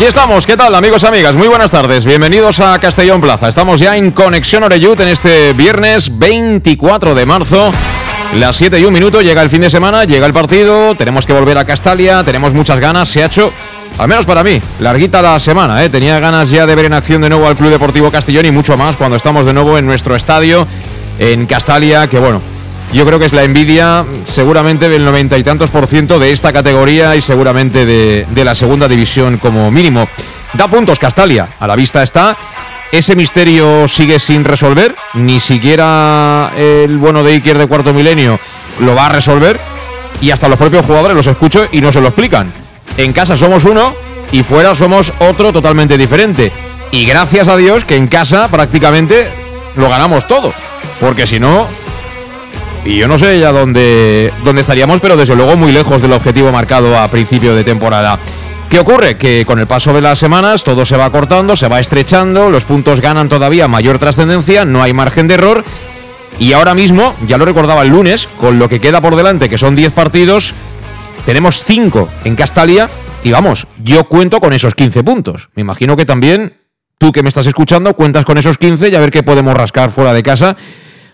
Aquí estamos, ¿qué tal amigos y amigas? Muy buenas tardes, bienvenidos a Castellón Plaza. Estamos ya en Conexión Oreyut en este viernes 24 de marzo. Las 7 y un minuto, llega el fin de semana, llega el partido, tenemos que volver a Castalia, tenemos muchas ganas, se ha hecho, al menos para mí, larguita la semana, ¿eh? tenía ganas ya de ver en acción de nuevo al Club Deportivo Castellón y mucho más cuando estamos de nuevo en nuestro estadio en Castalia, que bueno, yo creo que es la envidia seguramente del noventa y tantos por ciento de esta categoría y seguramente de, de, la segunda división como mínimo. Da puntos Castalia, a la vista está. Ese misterio sigue sin resolver, ni siquiera el bueno de Iker de cuarto milenio lo va a resolver y hasta los propios jugadores los escucho y no se lo explican. En casa somos uno y fuera somos otro totalmente diferente. Y gracias a Dios que en casa prácticamente lo ganamos todo, porque si no, y yo no sé ya dónde, dónde estaríamos, pero desde luego muy lejos del objetivo marcado a principio de temporada. ¿Qué ocurre? Que con el paso de las semanas todo se va cortando, se va estrechando, los puntos ganan todavía mayor trascendencia, no hay margen de error. Y ahora mismo, ya lo recordaba el lunes, con lo que queda por delante, que son 10 partidos, tenemos 5 en Castalia y vamos, yo cuento con esos 15 puntos. Me imagino que también tú que me estás escuchando cuentas con esos 15 y a ver qué podemos rascar fuera de casa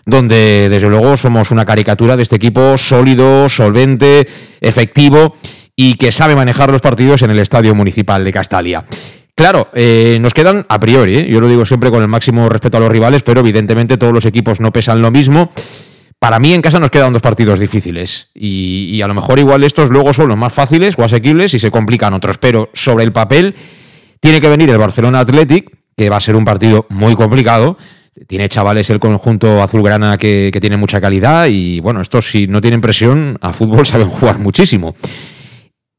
donde desde luego somos una caricatura de este equipo sólido, solvente, efectivo y que sabe manejar los partidos en el Estadio Municipal de Castalia. Claro, eh, nos quedan a priori, ¿eh? yo lo digo siempre con el máximo respeto a los rivales, pero evidentemente todos los equipos no pesan lo mismo. Para mí en casa nos quedan dos partidos difíciles y, y a lo mejor igual estos luego son los más fáciles o asequibles y se complican otros, pero sobre el papel tiene que venir el Barcelona Athletic, que va a ser un partido muy complicado, tiene chavales el conjunto azulgrana que, tiene mucha calidad y bueno, estos si no tienen presión a fútbol saben jugar muchísimo.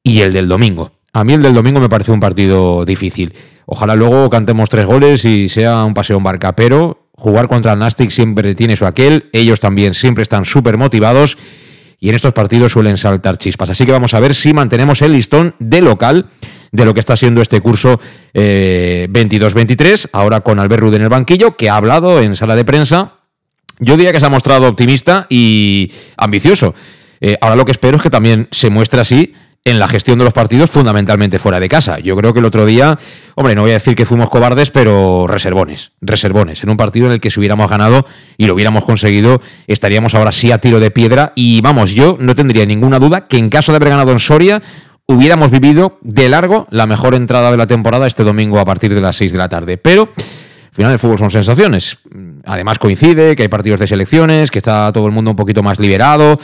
Y el del domingo. A mí el del domingo me parece un partido difícil. Ojalá luego cantemos tres goles y sea un paseo en barca, pero jugar contra el Nastic siempre tiene su aquel. Ellos también siempre están súper motivados y en estos partidos suelen saltar chispas. Así que vamos a ver si mantenemos el listón de local de lo que está siendo este curso eh, 22-23, ahora con Albert Rude en el banquillo, que ha hablado en sala de prensa. Yo diría que se ha mostrado optimista y ambicioso. Eh, ahora lo que espero es que también se muestre así en la gestión de los partidos, fundamentalmente fuera de casa. Yo creo que el otro día, hombre, no voy a decir que fuimos cobardes, pero reservones, reservones. En un partido en el que si hubiéramos ganado y lo hubiéramos conseguido, estaríamos ahora sí a tiro de piedra. Y vamos, yo no tendría ninguna duda que en caso de haber ganado en Soria, hubiéramos vivido de largo la mejor entrada de la temporada este domingo a partir de las 6 de la tarde. Pero al final el fútbol son sensaciones. Además coincide que hay partidos de selecciones, que está todo el mundo un poquito más liberado,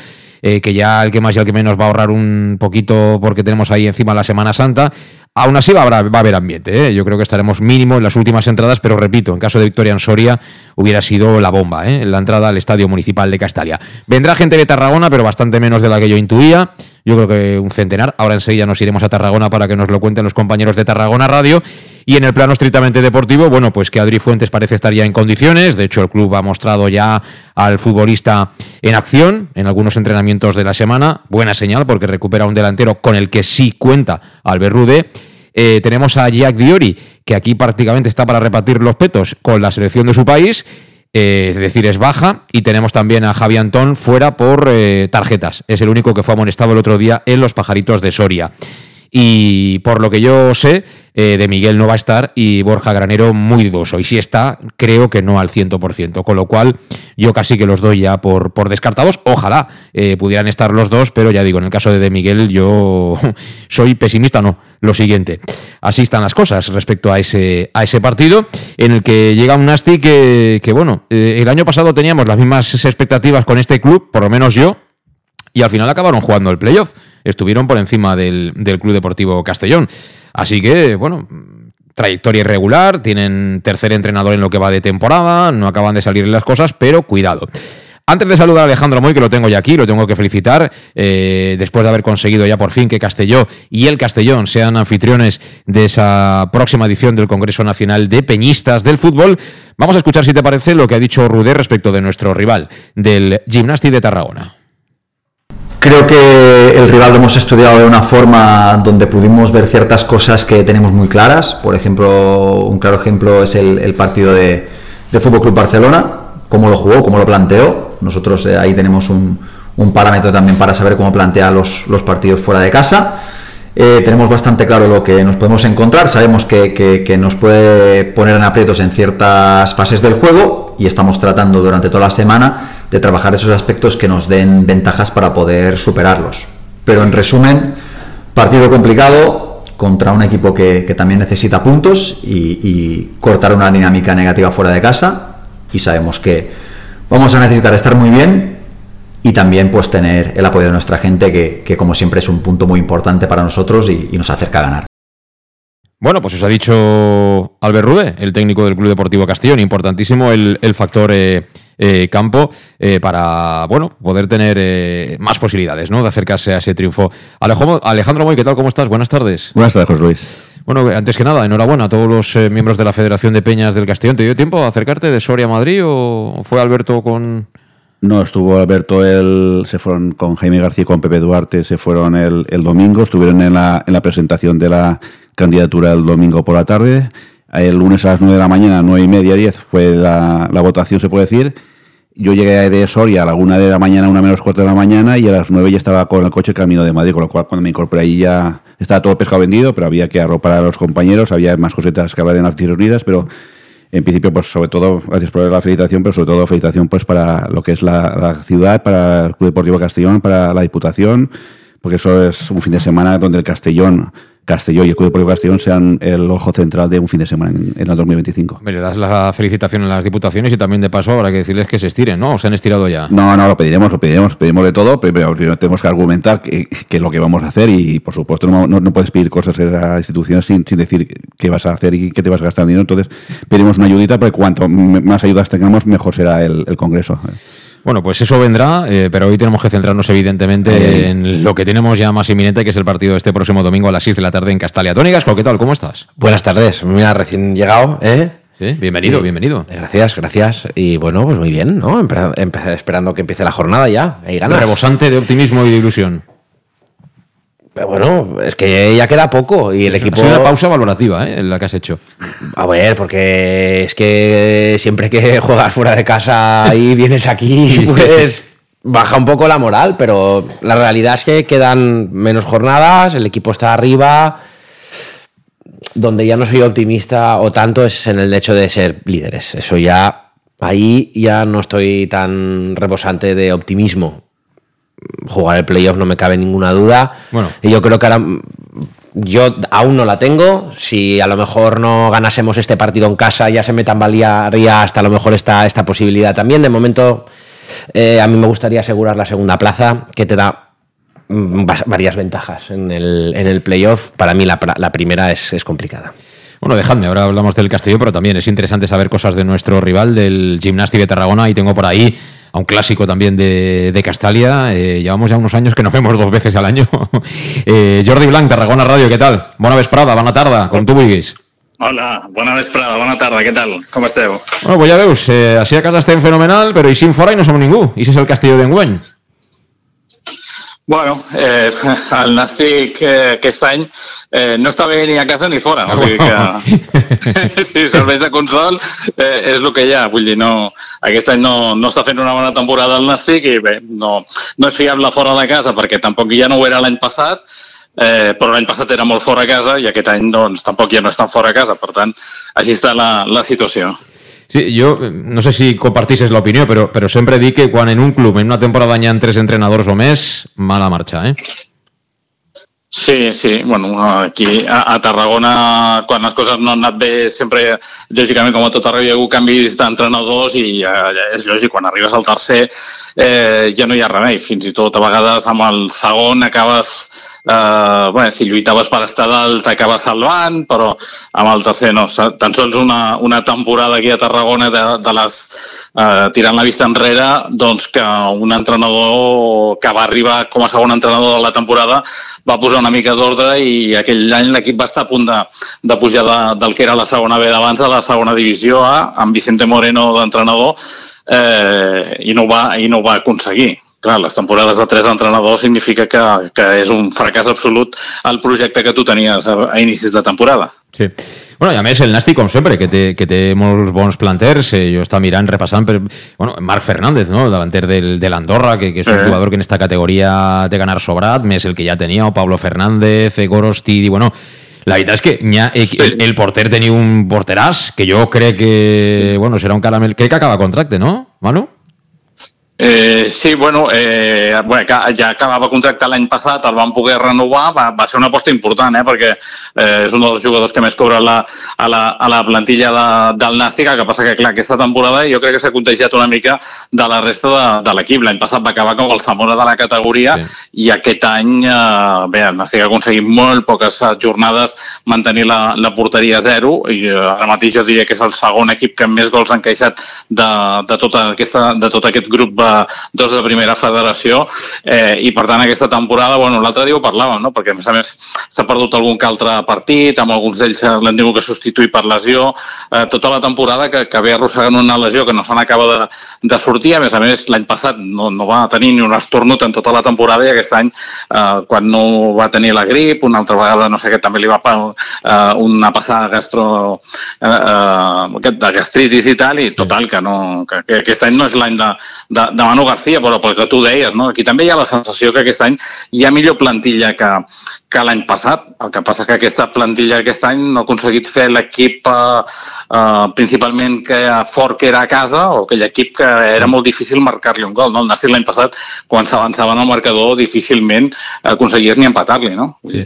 eh, que ya el que más y el que menos va a ahorrar un poquito porque tenemos ahí encima la Semana Santa. Aún así va a, haber, ambiente, ¿eh? yo creo que estaremos mínimo en las últimas entradas, pero repito, en caso de victoria en Soria hubiera sido la bomba, ¿eh? la entrada al Estadio Municipal de Castalia. Vendrá gente de Tarragona, pero bastante menos de la que yo intuía yo creo que un centenar. Ahora enseguida nos iremos a Tarragona para que nos lo cuenten los compañeros de Tarragona Radio. Y en el plano estrictamente deportivo, bueno, pues que Adri Fuentes parece estar ya en condiciones. De hecho, el club ha mostrado ya al futbolista en acción en algunos entrenamientos de la semana. Buena señal porque recupera un delantero con el que sí cuenta Albert Rude. Eh, tenemos a Jack Diori, que aquí prácticamente está para repartir los petos con la selección de su país. Eh, es decir, es baja. Y tenemos también a Javi Antón fuera por eh, tarjetas. Es el único que fue amonestado el otro día en los pajaritos de Soria. Y por lo que yo sé, eh, de Miguel no va a estar y Borja Granero muy dudoso. Y si está, creo que no al 100%. Con lo cual, yo casi que los doy ya por, por descartados. Ojalá eh, pudieran estar los dos, pero ya digo, en el caso de De Miguel, yo soy pesimista, no. Lo siguiente. Así están las cosas respecto a ese, a ese partido, en el que llega un Nasti que, que bueno, eh, el año pasado teníamos las mismas expectativas con este club, por lo menos yo, y al final acabaron jugando el playoff. Estuvieron por encima del, Club Deportivo Castellón. Así que, bueno, trayectoria irregular, tienen tercer entrenador en lo que va de temporada, no acaban de salir las cosas, pero cuidado. Antes de saludar a Alejandro Moy, que lo tengo ya aquí, lo tengo que felicitar, eh, después de haber conseguido ya por fin que Castelló y el Castellón sean anfitriones de esa próxima edición del Congreso Nacional de Peñistas del Fútbol, vamos a escuchar, si te parece, lo que ha dicho Rudé respecto de nuestro rival, del Gimnasti de Tarragona. Creo que el rival lo hemos estudiado de una forma donde pudimos ver ciertas cosas que tenemos muy claras. Por ejemplo, un claro ejemplo es el, partido de, de Fútbol Club Barcelona, cómo lo jugó, cómo lo planteó. Nosotros eh, ahí tenemos un, parámetro también para saber cómo plantea los, partidos fuera de casa. Eh, tenemos bastante claro lo que nos podemos encontrar, sabemos que, nos puede poner en aprietos en ciertas fases del juego y estamos tratando durante toda la semana de trabajar esos aspectos que nos den ventajas para poder superarlos. Pero en resumen, partido complicado contra un equipo que, también necesita puntos y, cortar una dinámica negativa fuera de casa. Y sabemos que vamos a necesitar estar muy bien y también pues tener el apoyo de nuestra gente, que, como siempre es un punto muy importante para nosotros y, nos acerca a ganar. Bueno, pues os ha dicho Albert Rude, el técnico del Club Deportivo Castellón, importantísimo el, factor eh, eh, campo eh, para bueno poder tener eh, más posibilidades ¿no? de acercarse a ese triunfo. Alejandro Moy, ¿qué tal? ¿Cómo estás? Buenas tardes. Buenas tardes, José Luis. Bueno, antes que nada, enhorabuena a todos los miembros de la Federación de Peñas del Castellón. ¿Te dio tiempo a acercarte de Soria a Madrid o fue Alberto con...? No, estuvo Alberto, él, se fueron con Jaime García y con Pepe Duarte, se fueron el, el domingo, estuvieron en la, en la presentación de la candidatura el domingo por la tarde el lunes a las 9 de la mañana, 9 y media, 10, fue la, votación, se puede decir. Yo llegué de Soria a la 1 de la mañana, una menos cuarto de la mañana, y a las 9 ya estaba con el coche camino de Madrid, con lo cual cuando me incorporé ahí ya estaba todo pescado vendido, pero había que arropar a los compañeros, había más cositas que hablar en las Unidas, pero en principio, pues sobre todo, gracias por la felicitación, pero sobre todo felicitación pues para lo que es la, la ciudad, para el Club Deportivo Castellón, para la Diputación, porque eso es un fin de semana donde el Castellón Castelló y el Club Deportivo Castellón sean el ojo central de un fin de semana en, el 2025. Me le das la felicitación a las diputaciones y también de paso habrá que decirles que se estiren, ¿no? ¿O se han estirado ya? No, no, lo pediremos, lo pediremos, pedimos de todo, pero tenemos que argumentar qué es lo que vamos a hacer y, por supuesto, no, no, puedes pedir cosas a las instituciones sin, sin, decir qué vas a hacer y qué te vas a gastar dinero. Entonces, pedimos una ayudita porque cuanto más ayudas tengamos, mejor será el, el Congreso. Bueno, pues eso vendrá, eh, pero hoy tenemos que centrarnos evidentemente en lo que tenemos ya más inminente, que es el partido este próximo domingo a las 6 de la tarde en Castalia. Tony Gasco, ¿qué tal? ¿Cómo estás? Buenas tardes, mira, recién llegado, ¿eh? Sí, bienvenido, bienvenido. Gracias, gracias. Y bueno, pues muy bien, ¿no? esperando que empiece la jornada ya. Ahí ganas. Rebosante de optimismo y de ilusión. Pero bueno, es que ya queda poco y el equipo. Es una pausa valorativa, ¿eh? La que has hecho. A ver, porque es que siempre que juegas fuera de casa y vienes aquí, pues baja un poco la moral, pero la realidad es que quedan menos jornadas, el equipo está arriba. Donde ya no soy optimista o tanto es en el hecho de ser líderes. Eso ya. Ahí ya no estoy tan rebosante de optimismo jugar el playoff no me cabe ninguna duda. Bueno. Y yo creo que ahora yo aún no la tengo. Si a lo mejor no ganásemos este partido en casa, ya se me tambalearía hasta a lo mejor esta, esta posibilidad también. De momento, eh, a mí me gustaría asegurar la segunda plaza, que te da mm, varias ventajas en el, en el playoff. Para mí la, primera es, es complicada. Bueno, dejadme, ahora hablamos del Castillo, pero también es interesante saber cosas de nuestro rival, del Gimnasti de Tarragona, y tengo por ahí a un clásico también de, de Castalia. Eh, llevamos ya unos años que nos vemos dos veces al año. eh, Jordi Blanc, Tarragona Radio, ¿qué tal? Buena vesprada, buena tarde, con tu vulguis. Hola, buena vesprada, buena tarde, ¿qué tal? ¿Cómo esteu? Bueno, pues ya veus, eh, así a casa estén fenomenal, pero y sin fora y no somos ningún. Y ese es el castillo de Engüeny. Bueno, eh, el Nàstic eh, aquest any eh, no està bé ni a casa ni fora. O sigui que, si serveix de consol eh, és el que hi ha. Vull dir, no, aquest any no, no està fent una bona temporada el Nàstic i bé, no, no és fiable fora de casa perquè tampoc ja no ho era l'any passat, eh, però l'any passat era molt fora a casa i aquest any doncs, tampoc ja no és tan fora a casa, per tant, així està la, la situació. Sí, jo no sé si compartissis l'opinió, però, però sempre dic que quan en un club en una temporada hi ha tres entrenadors o més, mala marxa, eh? Sí, sí, bueno, aquí a, a Tarragona, quan les coses no han anat bé, sempre, lògicament, com a tot arreu, hi ha hagut canvis d'entrenadors i eh, és lògic, quan arribes al tercer eh, ja no hi ha remei, fins i tot a vegades amb el segon acabes, eh, bueno, si lluitaves per estar dalt t'acabes salvant, però amb el tercer no. Tan sols una, una temporada aquí a Tarragona de, de les, eh, tirant la vista enrere, doncs que un entrenador que va arribar com a segon entrenador de la temporada va posar una mica d'ordre i aquell any l'equip va estar a punt de, de pujar de, del que era la segona B d'abans a la segona divisió A, amb Vicente Moreno d'entrenador, eh, i, no va, i no va aconseguir. Clar, les temporades de tres entrenadors significa que, que és un fracàs absolut el projecte que tu tenies a, a inicis de temporada. Sí. Bueno, i a més el Nasti, com sempre, que té, que té molts bons planters, eh, jo estava mirant, repassant per... Bueno, Marc Fernández, no?, davanter del, de l'Andorra, que, que és un sí. jugador que en esta categoria té ganar sobrat, més el que ja tenia, o Pablo Fernández, Gorosti, i bueno, la veritat és que ha, el, el porter tenia un porteràs que jo crec que, sí. bueno, serà un caramel... Crec que acaba contracte, no, Manu? Eh, sí, bueno, eh, bueno, ja acabava contracte l'any passat, el van poder renovar, va, va ser una aposta important, eh, perquè eh, és un dels jugadors que més cobra la, a, la, a la plantilla de, del Nàstica, que passa que, clar, aquesta temporada jo crec que s'ha contagiat una mica de la resta de, de l'equip. L'any passat va acabar com el Zamora de la categoria sí. i aquest any, eh, bé, el Nàstic ha aconseguit molt poques jornades mantenir la, la porteria a zero i eh, ara mateix jo diria que és el segon equip que més gols han encaixat de, de, tota aquesta, de tot aquest grup dos de primera federació eh, i per tant aquesta temporada, bueno, l'altre dia ho parlàvem, no? perquè a més a més s'ha perdut algun que altre partit, amb alguns d'ells l'han tingut que substituir per lesió, eh, tota la temporada que, que ve arrossegant una lesió que no se n'acaba de, de sortir, a més a més l'any passat no, no va tenir ni un estornut en tota la temporada i aquest any eh, quan no va tenir la grip, una altra vegada no sé què, també li va eh, una passada gastro eh, eh, de gastritis i tal, i total, que, no, que, que aquest any no és l'any de, de, de Manu García, però pel que tu deies, no? aquí també hi ha la sensació que aquest any hi ha millor plantilla que, que l'any passat. El que passa que aquesta plantilla aquest any no ha aconseguit fer l'equip eh, eh, principalment que fort que era a casa o aquell equip que era molt difícil marcar-li un gol. No? El Nàstic l'any passat, quan s'avançava en el marcador, difícilment aconseguies ni empatar-li. No? Sí.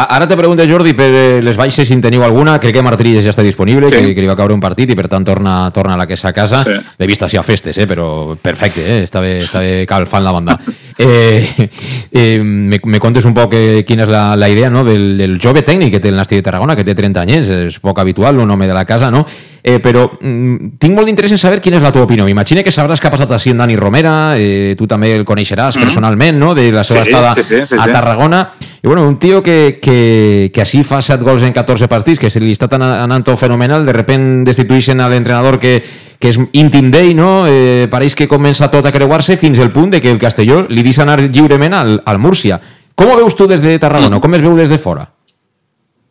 Ara te pregunto, Jordi, per eh, les baixes, si en teniu alguna. Crec que Martínez ja està disponible, sí. que, que li va caure un partit i per tant torna, torna a la que és a casa. Sí. L'he vist així a festes, eh? però perfecte, eh? està, bé, està bé calfant la banda. Eh, eh, me, me contes un poc eh, quina és la, la idea no? del, del jove tècnic que té el Nasti de Tarragona, que té 30 anys, és poc habitual, un home de la casa, no? Eh, però mm, tinc molt d'interès en saber quina és la teva opinió. M'imagino que sabràs què ha passat així en Dani Romera, eh, tu també el coneixeràs mm -hmm. personalment, no?, de la seva sí, estada sí, sí, sí, a Tarragona. I bueno, un tio que, que, que així fa 7 gols en 14 partits, que se li està anant tot fenomenal, de repent destitueixen a l'entrenador que, que és íntim d'ell, no? Eh, pareix que comença tot a creuar-se fins al punt de que el Castelló li deixa anar lliurement al, al Múrcia. Com ho veus tu des de Tarragona? Com es veu des de fora?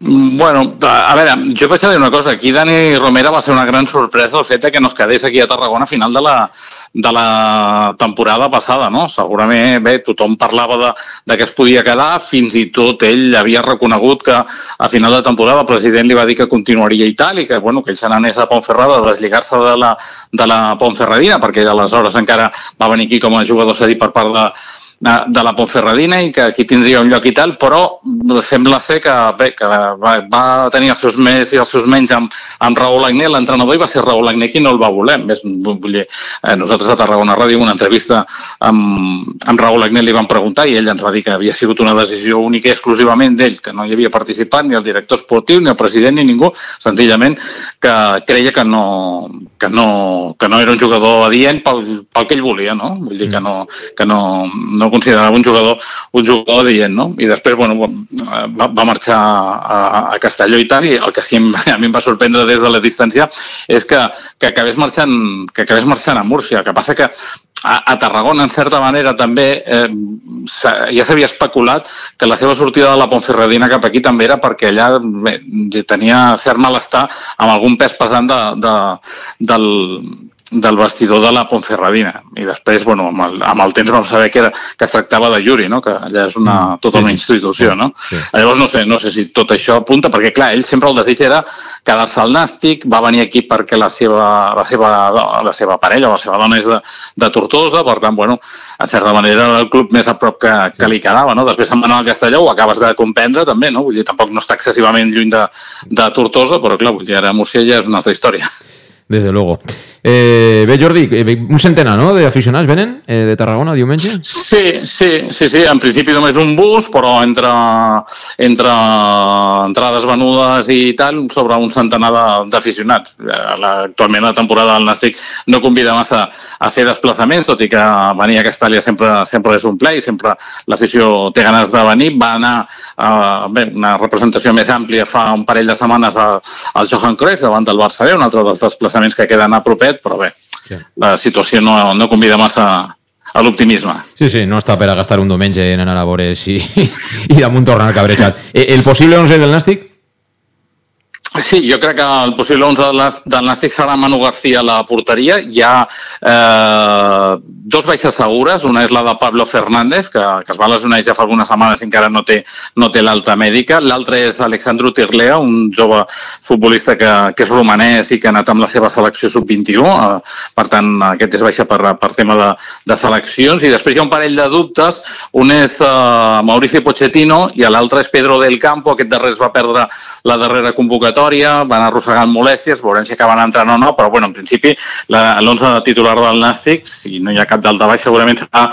Bueno, a veure, jo vaig dir una cosa. Aquí Dani Romera va ser una gran sorpresa el fet que no es quedés aquí a Tarragona a final de la, de la temporada passada, no? Segurament, bé, tothom parlava de, de que es podia quedar, fins i tot ell havia reconegut que a final de temporada el president li va dir que continuaria i tal, i que, bueno, que ell se n'anés a Pontferrada a deslligar-se de la, de la Pontferradina, perquè aleshores encara va venir aquí com a jugador cedit per part de, de la Pontferradina i que aquí tindria un lloc i tal, però sembla ser que, bé, que va, va tenir els seus més i els seus menys amb, amb Raül Agné, l'entrenador i va ser Raül Agné qui no el va voler. Més, vull dir, eh, nosaltres a Tarragona Ràdio, una entrevista amb, amb Raül Agné li van preguntar i ell ens va dir que havia sigut una decisió única i exclusivament d'ell, que no hi havia participat ni el director esportiu, ni el president, ni ningú, senzillament que creia que no, que no, que no era un jugador adient pel, pel que ell volia, no? Vull dir que no, que no, no considerava un jugador, un jugador dient, no? I després, bueno, va, va marxar a, a Castelló i tal, i el que sí a mi em va sorprendre des de la distància és que, que acabés marxant que acabés marxant a Múrcia. El que passa que a, a Tarragona, en certa manera, també eh, ja s'havia especulat que la seva sortida de la Ponferradina cap aquí també era perquè allà bé, tenia cert malestar amb algun pes pesant de, de, del, del vestidor de la Ponferradina i després, bueno, amb el, amb el temps vam saber que, era, que es tractava de Yuri, no? que allà és una, Mm. tota Sí, una institució, no? Sí. Llavors no sé, no sé si tot això apunta, perquè clar, ell sempre el desig era quedar-se al Nàstic, va venir aquí perquè la seva, la seva, la seva parella o la seva dona és de, de Tortosa, per tant, bueno, en certa manera era el club més a prop que, que li quedava, no? Després se'n va anar al Castelló, ho acabes de comprendre també, no? Vull dir, tampoc no està excessivament lluny de, de Tortosa, però clar, vull dir, ara Múrcia ja és una altra història. Desde luego. Eh, bé, Jordi, eh, un centenar, no?, d'aficionats venen eh, de Tarragona diumenge? Sí, sí, sí, sí, en principi només un bus, però entre, entre entrades venudes i tal, sobre un centenar d'aficionats. Eh, Actualment la temporada del Nàstic no convida massa a fer desplaçaments, tot i que venir a Castàlia sempre, sempre és un ple i sempre l'afició té ganes de venir. Va anar eh, bé, una representació més àmplia fa un parell de setmanes al Johan Cruyff davant del Barça B, un altre dels desplaçaments que queden a propet, però bé, Sí. la situació no, no convida massa a l'optimisme. Sí, sí, no està per a gastar un diumenge en anar a veure si... i damunt tornar cabrejat. Eh, el possible 11 del Nàstic? Sí, jo crec que el possible 11 del, Nàstic serà Manu García a la porteria. Hi ha eh, dos baixes segures. Una és la de Pablo Fernández, que, que es va lesionar ja fa algunes setmanes i encara no té, no té l'alta mèdica. L'altra és Alexandru Tirlea, un jove futbolista que, que és romanès i que ha anat amb la seva selecció sub-21. Eh, per tant, aquest és baixa per, per tema de, de seleccions. I després hi ha un parell de dubtes. Un és eh, Mauricio Pochettino i l'altre és Pedro del Campo. Aquest darrer es va perdre la darrera convocatòria, van arrossegant molèsties, veurem si acaben entrant o no, però bueno, en principi la- l'11 titular del Nàstic, si no hi ha cap d'alta baix, segurament serà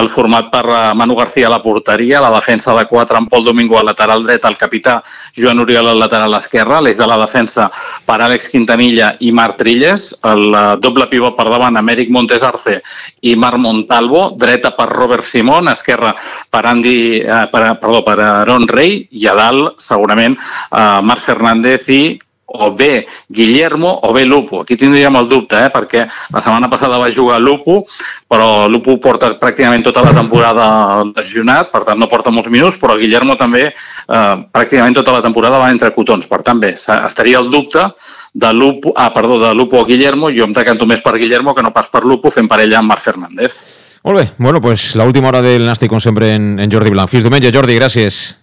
el format per eh, Manu García a la porteria, la defensa de 4 amb Pol Domingo al lateral dret, el capità Joan Oriol al lateral esquerre, l'eix de la defensa per Àlex Quintanilla i Marc Trilles, el eh, doble pivot per davant Amèric Montes Arce i Marc Montalvo, dreta per Robert Simón, esquerra per Andy, eh, per, perdó, per Aaron Rey i a dalt segurament eh, Marc Fernández i o bé Guillermo o bé Lupo. Aquí tindríem el dubte, eh? perquè la setmana passada va jugar Lupo, però Lupo porta pràcticament tota la temporada lesionat, per tant no porta molts minuts, però Guillermo també eh, pràcticament tota la temporada va entre cotons. Per tant, bé, estaria el dubte de Lupo, ah, perdó, de Lupo o Guillermo, jo em decanto més per Guillermo que no pas per Lupo, fent parella amb Marc Fernández. Molt bé, bueno, pues la última hora del Nàstic, com sempre, en, en Jordi Blanc. Fins diumenge, Jordi, gràcies.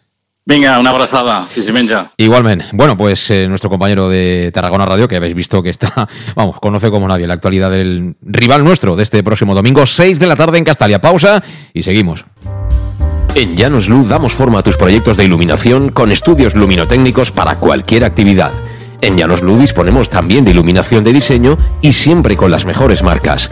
Vinga, una abraçada, si s'hi menja. Igualmente. Bueno, pues eh, nuestro compañero de Tarragona Radio, que habéis visto que está, vamos, conoce como nadie la actualidad del rival nuestro de este próximo domingo, 6 de la tarde en Castalia. Pausa y seguimos. En Llanos Luz damos forma a tus proyectos de iluminación con estudios luminotécnicos para cualquier actividad. En Llanos Luz disponemos también de iluminación de diseño y siempre con las mejores marcas.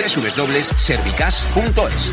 www.servicas.es.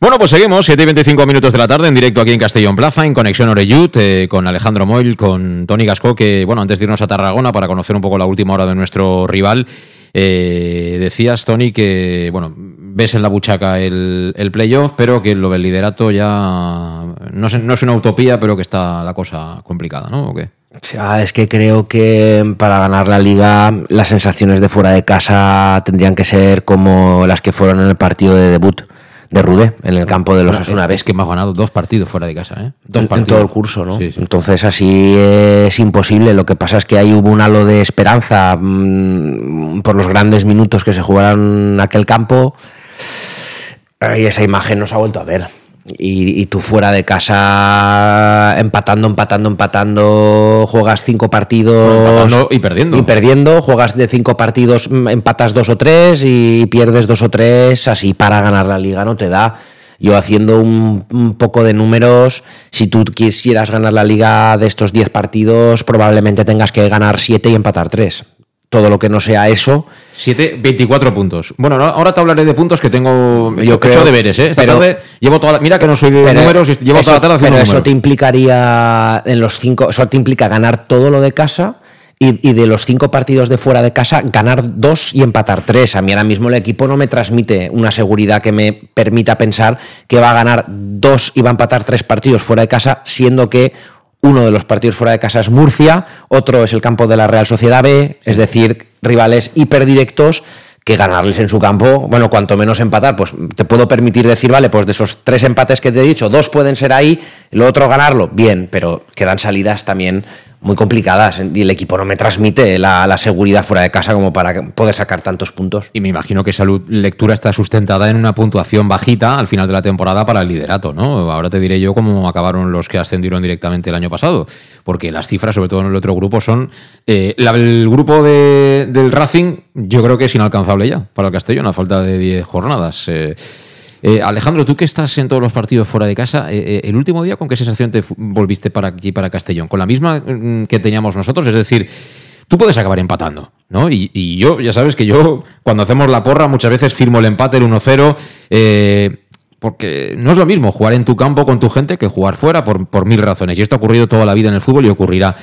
Bueno, pues seguimos, 7 y 25 minutos de la tarde en directo aquí en Castellón Plaza, en Conexión Oreyut, eh, con Alejandro Moil, con Tony Gasco, que, bueno, antes de irnos a Tarragona para conocer un poco la última hora de nuestro rival, eh, decías, Tony, que, bueno, ves en la buchaca el, el playoff, pero que lo del liderato ya no, sé- no es una utopía, pero que está la cosa complicada, ¿no? ¿O es que creo que para ganar la liga las sensaciones de fuera de casa tendrían que ser como las que fueron en el partido de debut de Rudé, en el campo de los Asuna Es que has ganado dos partidos fuera de casa, ¿eh? Dos en, en partidos. todo el curso, ¿no? Sí, sí. Entonces así es imposible. Lo que pasa es que ahí hubo un halo de esperanza mm, por los grandes minutos que se jugaron en aquel campo. Y esa imagen no se ha vuelto a ver. Y, y tú fuera de casa empatando, empatando, empatando, juegas cinco partidos y perdiendo. y perdiendo, juegas de cinco partidos, mm, empatas dos o tres y pierdes dos o tres, así para ganar la liga no te da. Yo haciendo un, un poco de números, si tú quisieras ganar la liga de estos 10 partidos, probablemente tengas que ganar 7 y empatar 3. Todo lo que no sea eso, 7, 24 puntos. Bueno, no, ahora te hablaré de puntos que tengo Yo creo- hecho deberes, ¿eh? Esta pero- tarde llevo toda la, Mira que no soy de números, y llevo eso, toda la tarde haciendo pero eso números. te implicaría en los cinco, eso te implica ganar todo lo de casa y, y de los cinco partidos de fuera de casa ganar dos y empatar tres. A mí ahora mismo el equipo no me transmite una seguridad que me permita pensar que va a ganar dos y va a empatar tres partidos fuera de casa, siendo que uno de los partidos fuera de casa es Murcia, otro es el campo de la Real Sociedad B, es decir, rivales hiperdirectos que ganarles en su campo, bueno, cuanto menos empatar, pues te puedo permitir decir, vale, pues de esos tres empates que te he dicho, dos pueden ser ahí, lo otro ganarlo, bien, pero quedan salidas también muy complicadas y el equipo no me transmite la, seguridad fuera de casa como para poder sacar tantos puntos. Y me imagino que esa lectura está sustentada en una puntuación bajita al final de la temporada para el liderato, ¿no? Ahora te diré yo cómo acabaron los que ascendieron directamente el año pasado, porque las cifras, sobre todo en el otro grupo, son... eh, el grupo de- del Racing yo creo que es inalcanzable ya para el Castellón a falta de 10 jornadas. Eh, eh, Alejandro, tú que estás en todos los partidos fuera de casa, eh, eh, el último día, ¿con qué sensación te volviste para aquí, para Castellón? ¿Con la misma mm, que teníamos nosotros? Es decir, tú puedes acabar empatando, ¿no? Y, yo, ya sabes que yo, cuando hacemos la porra, muchas veces firmo el empate, el 1-0, eh, porque no es lo mismo jugar en tu campo con tu gente que jugar fuera por, por mil razones. Y esto ha ocurrido toda la vida en el fútbol y ocurrirá.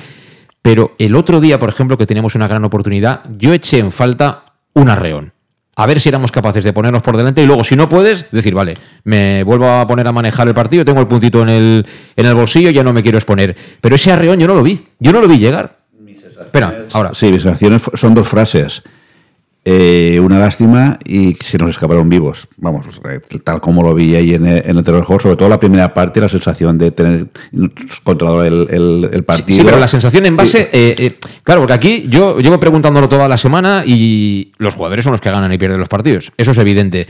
Pero el otro día, por ejemplo, que teníamos una gran oportunidad, yo eché en falta un arreón. A ver si éramos capaces de ponernos por delante y luego, si no puedes, decir, vale, me vuelvo a poner a manejar el partido, tengo el puntito en el, en el bolsillo, ya no me quiero exponer. Pero ese arreón yo no lo vi, yo no lo vi llegar. Espera, ahora. Sí, mis sensaciones son dos frases. Eh, una lástima y se nos escaparon vivos. Vamos, tal como lo vi ahí en el, en el terror juego, sobre todo la primera parte, la sensación de tener controlado el, el- partido. sí, pero la sensación en base. eh, eh, claro, porque aquí yo llevo preguntándolo toda la semana y los jugadores son los que ganan y pierden los partidos. Eso es evidente.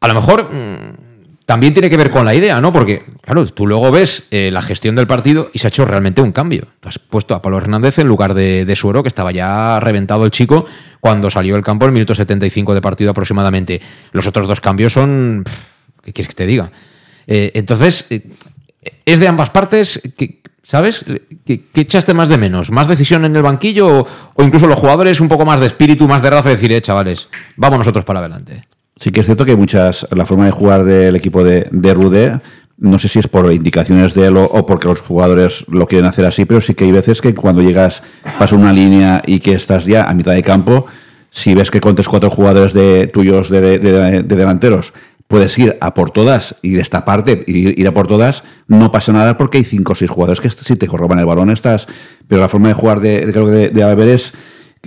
A lo mejor mm, también tiene que ver con la idea, ¿no? Porque, claro, tú luego ves eh, la gestión del partido y se ha hecho realmente un cambio. Has puesto a Pablo Hernández en lugar de, Suero, que estaba ya reventado el chico cuando salió el campo el minuto 75 de partido aproximadamente. Los otros dos cambios son. ¿Qué quieres que te diga? Eh, entonces, eh, es de ambas partes. que- ¿Sabes? ¿Qué, echaste más de menos? ¿Más decisión en el banquillo o, incluso los jugadores un poco más de espíritu, más de raza, de decir, eh, chavales, vamos nosotros para adelante? Sí que es cierto que muchas, la forma de jugar del equipo de, de Rudé, no sé si es por indicaciones de él o, porque los jugadores lo quieren hacer así, pero sí que hay veces que cuando llegas, pasas una línea y que estás ya a mitad de campo, si ves que con tres cuatro jugadores de tuyos de, de- de- de delanteros puedes ir a por todas y destaparte y ir a por todas, no pasa nada porque hay cinco o seis jugadores que si te roban el balón estás. Pero la forma de jugar de, creo que de, es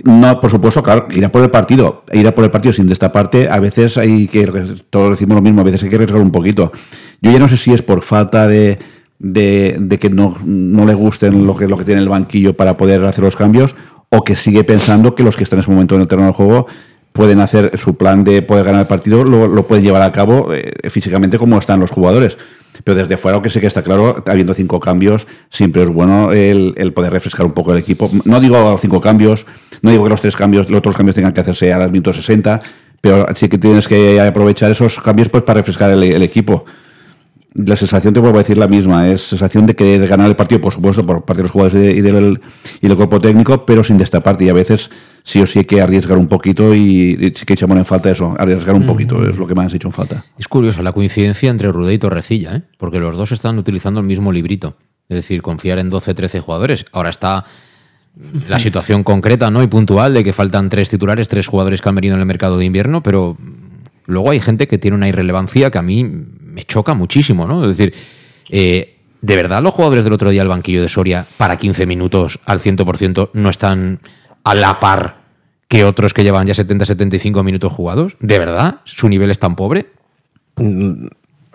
no, por supuesto, claro, ir a por el partido, ir a por el partido sin destaparte, a veces hay que, todos decimos lo mismo, a veces hay que arriesgar un poquito. Yo ya no sé si es por falta de, de, de que no, no le gusten lo que, lo que tiene el banquillo para poder hacer los cambios, o que sigue pensando que los que están en ese momento en el terreno del juego pueden hacer su plan de poder ganar el partido, lo, lo pueden llevar a cabo eh, físicamente como están los jugadores. Pero desde fuera, aunque sé que está claro, habiendo cinco cambios, siempre es bueno el, el poder refrescar un poco el equipo. No digo cinco cambios, no digo que los tres cambios, los otros cambios tengan que hacerse a los minutos 60, pero sí que tienes que aprovechar esos cambios pues para refrescar el equipo. La sensación, te vuelvo a decir la misma, es sensación de querer ganar el partido, por supuesto, por parte de los jugadores de- y, del, y del cuerpo técnico, pero sin destaparte. Y a veces sí o sí hay que arriesgar un poquito y, y sí que echamos en falta eso, arriesgar un poquito, es lo que más has hecho en falta. Es curioso la coincidencia entre Rudé y Torrecilla, ¿eh? porque los dos están utilizando el mismo librito. Es decir, confiar en 12, 13 jugadores. Ahora está la situación concreta ¿no? y puntual de que faltan tres titulares, tres jugadores que han venido en el mercado de invierno, pero luego hay gente que tiene una irrelevancia que a mí me choca muchísimo, ¿no? Es decir, eh, ¿de verdad los jugadores del otro día al banquillo de Soria para 15 minutos al 100% no están a la par que otros que llevan ya 70-75 minutos jugados? ¿De verdad? ¿Su nivel es tan pobre? Mm,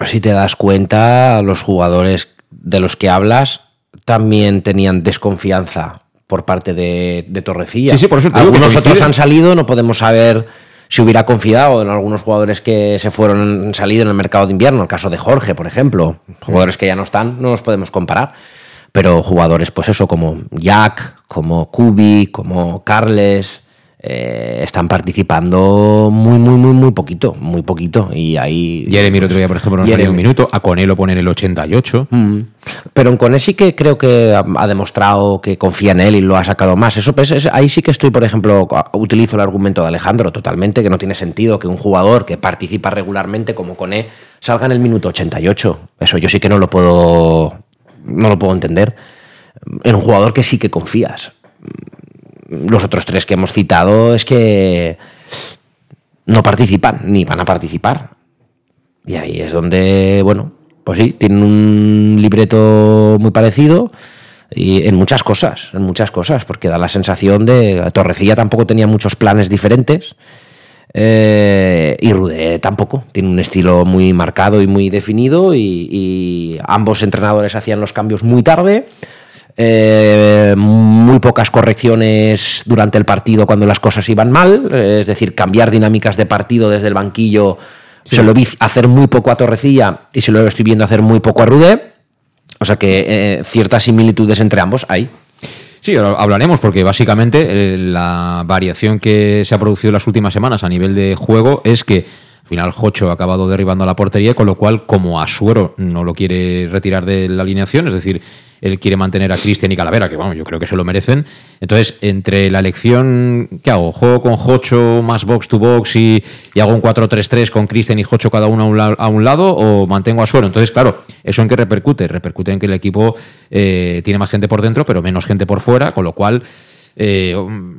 Si te das cuenta, los jugadores de los que hablas también tenían desconfianza por parte de, de Torrecilla. Sí, sí, por eso te digo que Algunos otros han salido, no podemos saber si hubiera confiado en algunos jugadores que se fueron salido en el mercado de invierno, el caso de Jorge, por ejemplo. Jugadores que ya no están, no los podemos comparar. Pero jugadores, pues eso, como Jack, como Kubi, como Carles, eh, están participando muy, muy, muy, muy poquito, muy poquito. Y ahí. Jeremy el otro día, por ejemplo, no salía Jeremy. un minuto. A Coné lo pone en el 88. Mm. Pero en Cone sí que creo que ha, demostrado que confía en él y lo ha sacado más. Eso pues, es- ahí sí que estoy, por ejemplo, utilizo el argumento de Alejandro totalmente, que no tiene sentido que un jugador que participa regularmente como Cone salga en el minuto 88. Eso yo sí que no lo puedo no lo puedo entender. En un jugador que sí que confías. Los otros tres que hemos citado es que no participan ni van a participar. Y ahí es donde, bueno, pues sí, tienen un libreto muy parecido y en muchas cosas, en muchas cosas, porque da la sensación de Torrecilla tampoco tenía muchos planes diferentes eh, y Rudé tampoco, tiene un estilo muy marcado y muy definido y ambos entrenadores hacían los cambios muy tarde. Eh, muy pocas correcciones durante el partido cuando las cosas iban mal, eh, es decir, cambiar dinámicas de partido desde el banquillo se lo vi hacer muy poco a Torrecilla y se lo estoy viendo hacer muy poco a Rudé. O sea que eh, ciertas similitudes entre ambos hay. Sí, hablaremos porque básicamente eh, la variación que se ha producido en las últimas semanas a nivel de juego es que al final Jocho ha acabado derribando a la portería, con lo cual como Asuero no lo quiere retirar de la alineación, es decir, él quiere mantener a Cristian y Calavera, que bueno, yo creo que se lo merecen. Entonces, entre la elección, ¿qué hago? ¿Juego con Jocho más box to box y, y hago un 4-3-3 con Cristian y Jocho cada uno a un, lado o mantengo a Suero? Entonces, claro, ¿eso en qué repercute? Repercute en que el equipo eh, tiene más gente por dentro, pero menos gente por fuera, con lo cual eh, um,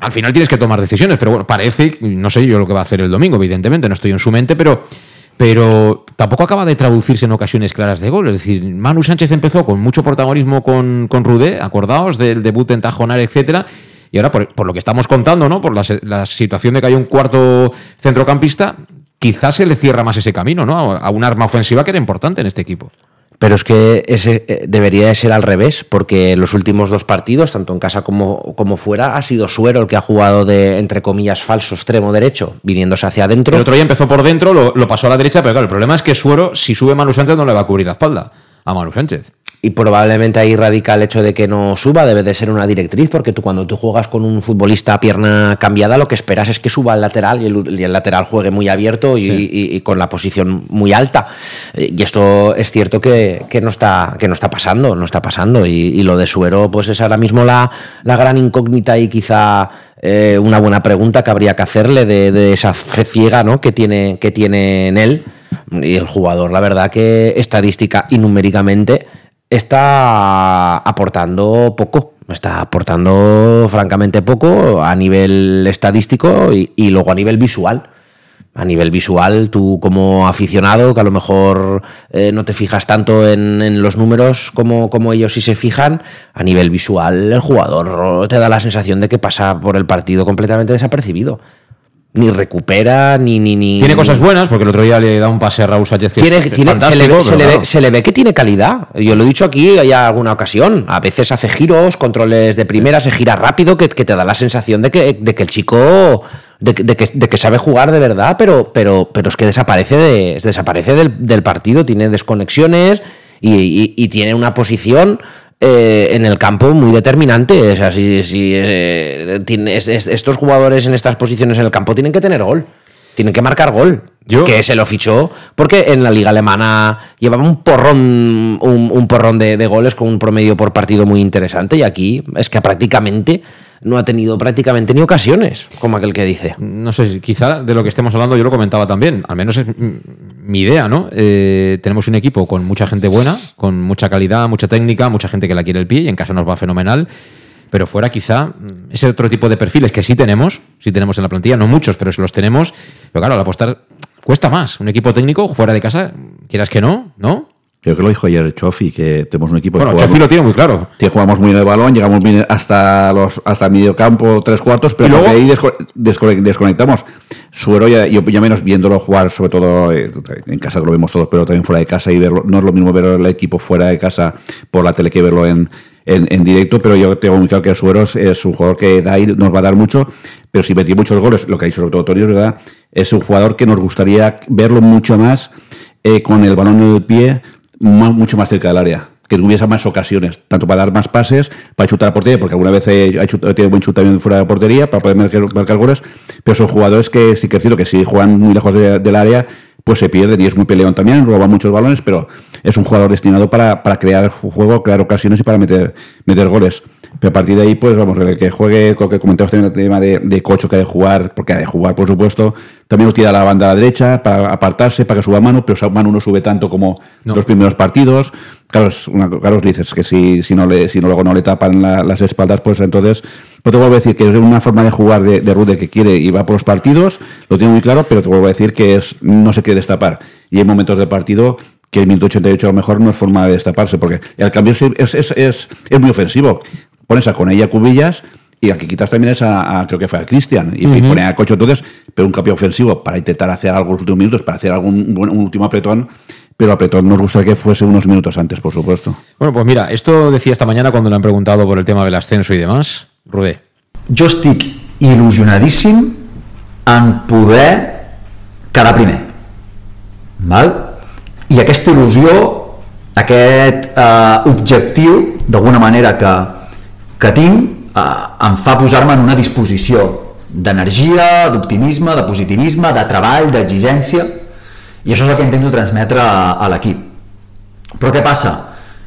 al final tienes que tomar decisiones, pero bueno, parece, no sé yo lo que va a hacer el domingo, evidentemente, no estoy en su mente, pero, pero tampoco acaba de traducirse en ocasiones claras de gol. Es decir, Manu Sánchez empezó con mucho protagonismo con, con Rudé, acordaos del debut en Tajonar, etcétera. Y ahora, por, lo que estamos contando, ¿no? Por la, la situación de que hay un cuarto centrocampista, quizás se le cierra más ese camino, ¿no? A, a un arma ofensiva que era importante en este equipo. Pero es que ese eh, debería de ser al revés, porque los últimos dos partidos, tanto en casa como, como fuera, ha sido Suero el que ha jugado de, entre comillas, falso extremo derecho, viniéndose hacia adentro. El otro día empezó por dentro, lo, lo pasó a la derecha, pero claro, el problema es que Suero, si sube Manu Sánchez, no le va a cubrir la espalda a Manu Sánchez. Y probablemente ahí radica el hecho de que no suba, debe de ser una directriz, porque tú cuando tú juegas con un futbolista a pierna cambiada, lo que esperas es que suba al lateral y el, y el lateral juegue muy abierto y, Sí. y- y con la posición muy alta. Y esto es cierto que, que no, está, que no está pasando, no está pasando. Y, y lo de Suero, pues es ahora mismo la, la gran incógnita y quizá eh, una buena pregunta que habría que hacerle de, de esa fe ciega ¿no? que, tiene, que tiene en él. Y el jugador, la verdad que estadística y numéricamente está aportando poco. Está aportando francamente poco a nivel estadístico y, luego a nivel visual. A nivel visual, tú como aficionado, que a lo mejor eh, no te fijas tanto en, en los números como, como ellos sí se fijan, a nivel visual el jugador te da la sensación de que pasa por el partido completamente desapercibido. Ni recupera, ni... ni, ni Tiene cosas buenas, porque el otro día le da un pase a Raúl Sánchez que tiene, es tiene- se, le ve, se pero le ve- claro. se le ve que tiene calidad. Yo lo he dicho aquí ya alguna ocasión. A veces hace giros, controles de primera, se gira rápido, que, que te da la sensación de que, de que el chico. De, que- de que, de que sabe jugar de verdad, pero, pero, pero es que desaparece, de, desaparece del, del partido, tiene desconexiones y, y- y tiene una posición eh, en el campo muy determinante. O sea, si, si, eh, tiene- es- es- estos jugadores en estas posiciones en el campo tienen que tener gol. Tienen que marcar gol. Que se lo fichó porque en la liga alemana llevaba un porrón, un, un porrón de, de goles con un promedio por partido muy interesante. Y aquí es que prácticamente no ha tenido prácticamente ni ocasiones, como aquel que dice. No sé, quizá de lo que estemos hablando yo lo comentaba también, al menos es mi idea, ¿no? Eh, tenemos un equipo con mucha gente buena, con mucha calidad, mucha técnica, mucha gente que la quiere el pie y en casa nos va fenomenal. pero fuera quizá mm, ese otro tipo de perfiles que sí tenemos, sí tenemos en la plantilla, no muchos, pero si los tenemos, pero claro, al apostar cuesta más. Un equipo técnico fuera de casa, quieras que no, ¿no? Creo que lo dijo ayer Chofi, que tenemos un equipo... Bueno, que Chofi jugamos- lo tiene muy claro. Que jugamos muy en el balón, llegamos bien hasta los hasta medio campo, tres cuartos, pero luego- ahí desco- desco- desconectamos. Suero ya, yo ya menos viéndolo jugar, sobre todo eh, en casa que lo vemos todos, pero también fuera de casa y verlo, no es lo mismo ver el equipo fuera de casa por la tele que verlo en, en, en directo, pero yo tengo muy claro que Suero es, un jugador que da y nos va a dar mucho, pero si metió muchos goles, lo que ha dicho sobre todo Tony, es verdad, es un jugador que nos gustaría verlo mucho más eh, con el balón en el pie, mu- mucho más cerca del área. Que tuviese más ocasiones, tanto para dar más pases, para chutar a portería, porque alguna vez ha chutado- tiene buen chute también fuera de portería, para poder marcar, marcar goles, pero son jugadores que sí que es cierto que si juegan muy lejos de- del área, pues se pierden y es muy peleón también, roba muchos balones, pero es un jugador destinado para, para crear juego, crear ocasiones y para meter, meter goles. Pero a partir de ahí, pues vamos, el que juegue, lo que comentamos también el tema de, de Cocho que ha de jugar, porque ha de jugar, por supuesto, también lo tira a la banda a la derecha para apartarse, para que suba mano, pero mano no sube tanto como los primeros partidos. Claro, es una, claro, dices que si, si, no le, si no, luego no le tapan la- las espaldas, pues entonces, pues te vuelvo a decir que es una forma de jugar de, de Rude que quiere y va por los partidos, lo tiene muy claro, pero te vuelvo a decir que es, no se quiere destapar. Y hay momentos del partido que el minuto 88 a lo mejor no es forma de destaparse, porque el cambio es, es, es, es muy ofensivo. Pones a Conella Cubillas y al que quitas también es a, a- creo que fue a Cristian, y, pone a Cocho entonces, pero un cambio ofensivo para intentar hacer algo en los últimos minutos, para hacer algún buen- un último apretón, pero apretón nos gustaría que fuese unos minutos antes, por supuesto. Bueno, pues mira, esto decía esta mañana cuando le han preguntado por el tema del ascenso y demás. Rudé. Jo estic il·lusionadíssim en poder quedar primer. Val? I aquesta il·lusió, aquest eh, objectiu, d'alguna manera que, que tinc, eh, em fa posar-me en una disposició d'energia, d'optimisme, de positivisme, de treball, d'exigència, i això és el que intento transmetre a, a l'equip. Però què passa?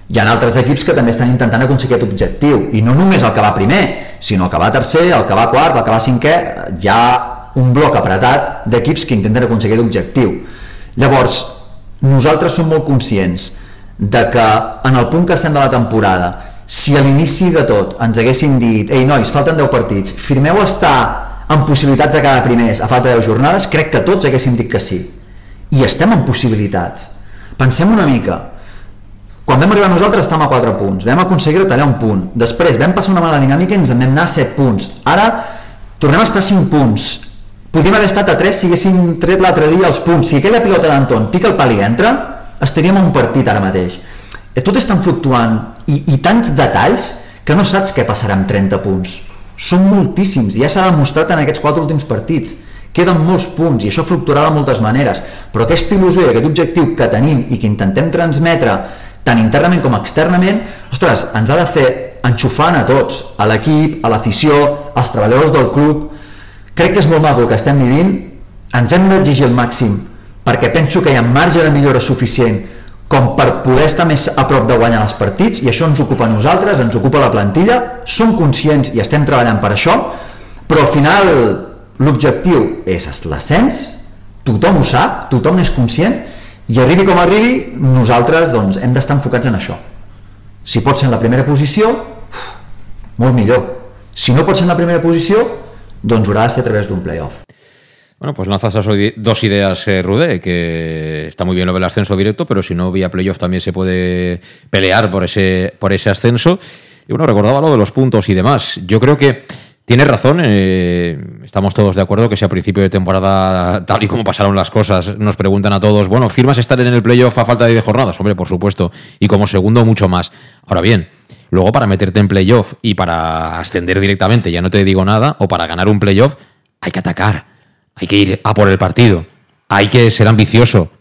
Hi ha altres equips que també estan intentant aconseguir aquest objectiu, i no només el que va primer, sinó el que va tercer, el que va quart, el que va cinquè, hi ha un bloc apretat d'equips que intenten aconseguir l'objectiu. Llavors, nosaltres som molt conscients de que en el punt que estem de la temporada, si a l'inici de tot ens haguessin dit ei nois, falten 10 partits, firmeu estar en possibilitats de quedar primers a falta de 10 jornades, crec que tots haguéssim dit que sí. I estem en possibilitats. Pensem una mica, quan vam arribar nosaltres estàvem a 4 punts, vam aconseguir retallar un punt, després vam passar una mala dinàmica i ens en vam anar a 7 punts, ara tornem a estar a 5 punts, podríem haver estat a 3 si haguéssim tret l'altre dia els punts, si aquella pilota d'Anton pica el pal i entra, estaríem a un partit ara mateix. Tot és tan fluctuant i, i tants detalls que no saps què passarà amb 30 punts. Són moltíssims, ja s'ha demostrat en aquests 4 últims partits. Queden molts punts i això fluctuarà de moltes maneres, però aquesta il·lusió i aquest objectiu que tenim i que intentem transmetre tant internament com externament, ostres, ens ha de fer enxufant a tots, a l'equip, a l'afició, als treballadors del club. Crec que és molt maco que estem vivint, ens hem d'exigir el màxim, perquè penso que hi ha marge de millora suficient com per poder estar més a prop de guanyar els partits, i això ens ocupa a nosaltres, ens ocupa la plantilla, som conscients i estem treballant per això, però al final l'objectiu és l'ascens, tothom ho sap, tothom n'és conscient, i arribi com arribi, nosaltres doncs, hem d'estar enfocats en això. Si pot ser en la primera posició, molt millor. Si no pot ser en la primera posició, doncs haurà de ser a través d'un playoff. Bueno, pues lanzas dos ideas, eh, Rudé, que está muy bien lo del ascenso directo, pero si no, vía playoff también se puede pelear por ese, por ese ascenso. Y bueno, recordaba lo de los puntos y demás. Yo creo que tiene razón, eh, estamos todos de acuerdo que si a principio de temporada, tal y como pasaron las cosas, nos preguntan a todos, bueno, ¿firmas estar en el playoff a falta de 10 jornadas? Hombre, por supuesto. Y como segundo, mucho más. Ahora bien, luego para meterte en playoff y para ascender directamente, ya no te digo nada, o para ganar un playoff, hay que atacar. Hay que ir a por el partido. Hay que ser ambicioso.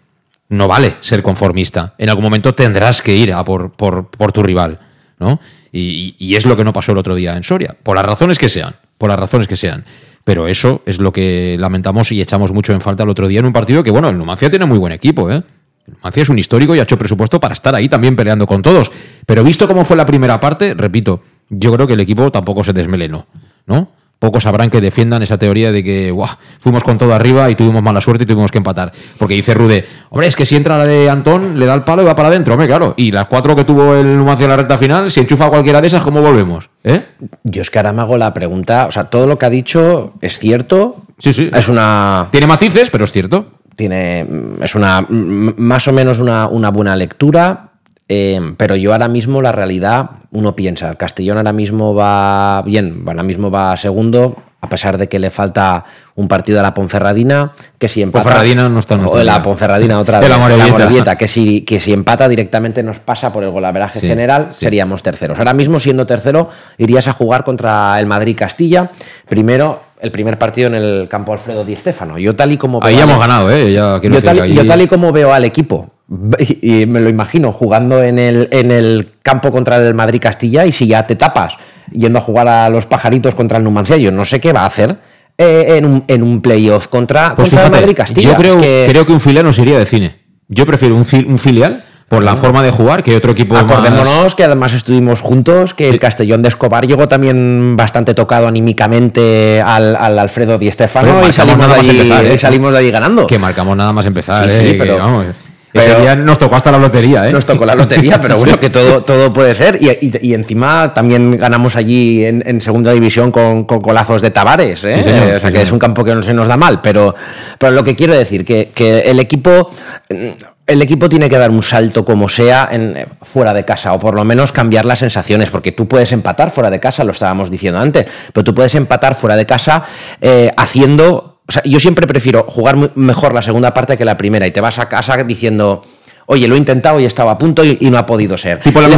No vale ser conformista. En algún momento tendrás que ir a por, por, tu rival. ¿no? Y, y es lo que no pasó el otro día en Soria. Por las razones que sean. Por las razones que sean. Pero eso es lo que lamentamos y echamos mucho en falta el otro día en un partido que, bueno, el Numancia tiene muy buen equipo, ¿eh? El Numancia es un histórico y ha hecho presupuesto para estar ahí también peleando con todos. Pero visto cómo fue la primera parte, repito, yo creo que el equipo tampoco se desmelenó, ¿no? Pocos sabrán que defiendan esa teoría de que "Buah, fuimos con todo arriba y tuvimos mala suerte y tuvimos que empatar. Porque dice Rude, hombre, es que si entra la de Antón, le da el palo y va para adentro, hombre, claro. Y las cuatro que tuvo el Numancia en la recta final, si enchufa cualquiera de esas, ¿cómo volvemos? ¿Eh? Yo es que ahora me hago la pregunta, o sea, todo lo que ha dicho es cierto. Sí, sí. Es una. Tiene matices, pero es cierto. Tiene. Es una. Más o menos una, una buena lectura. Eh, pero yo ahora mismo, la realidad, uno piensa, el Castellón ahora mismo va bien, ahora mismo va segundo, a pesar de que le falta un partido a la Ponferradina, que si empata. Ponferradina no está en o la. Ponferradina otra vez. la Morevieta. que si, que si empata directamente nos pasa por el golaveraje Sí, general, seríamos terceros. Ahora mismo, siendo tercero, irías a jugar contra el Madrid-Castilla. Primero, el primer partido en el campo Alfredo Di Stéfano. Yo tal y como Ahí veo hemos ganado, ¿eh? Ya tal, yo tal y como veo al equipo, y, me lo imagino jugando en el, en el campo contra el Madrid-Castilla, y si ya te tapas yendo a jugar a los pajaritos contra el Numancia, yo no sé qué va a hacer eh, en un, en un playoff contra, Pues contra el fíjate, Madrid-Castilla. yo creo, Es que- creo que un filial nos iría de cine. Yo prefiero un, fil- un filial por la forma de jugar que otro equipo más- Acordémonos que además estuvimos juntos, que el Castellón de Escobar llegó también bastante tocado anímicamente al, al Alfredo Di Stéfano Bueno, y marcamos salimos, de allí, empezar, ¿eh? y salimos de allí ganando. Que marcamos nada más empezar, Sí, ¿eh? sí, Que, pero- vamos, pero- ese día nos tocó hasta la lotería, ¿eh? Nos tocó la lotería, pero bueno, que todo, todo puede ser. Y, y- y encima también ganamos allí en, en segunda división con, con golazos de Tavares. ¿eh? Sí, señor, o sea sí, que señor. es un campo que no se nos da mal. Pero, pero lo que quiero decir, que, que el equipo. El equipo tiene que dar un salto como sea en, fuera de casa, o por lo menos cambiar las sensaciones, porque tú puedes empatar fuera de casa, lo estábamos diciendo antes, pero tú puedes empatar fuera de casa eh, haciendo. O sea, yo siempre prefiero jugar mejor la segunda parte que la primera, y te vas a casa diciendo. Oye, lo he intentado y estaba a punto y, y no ha podido ser. Tipo la he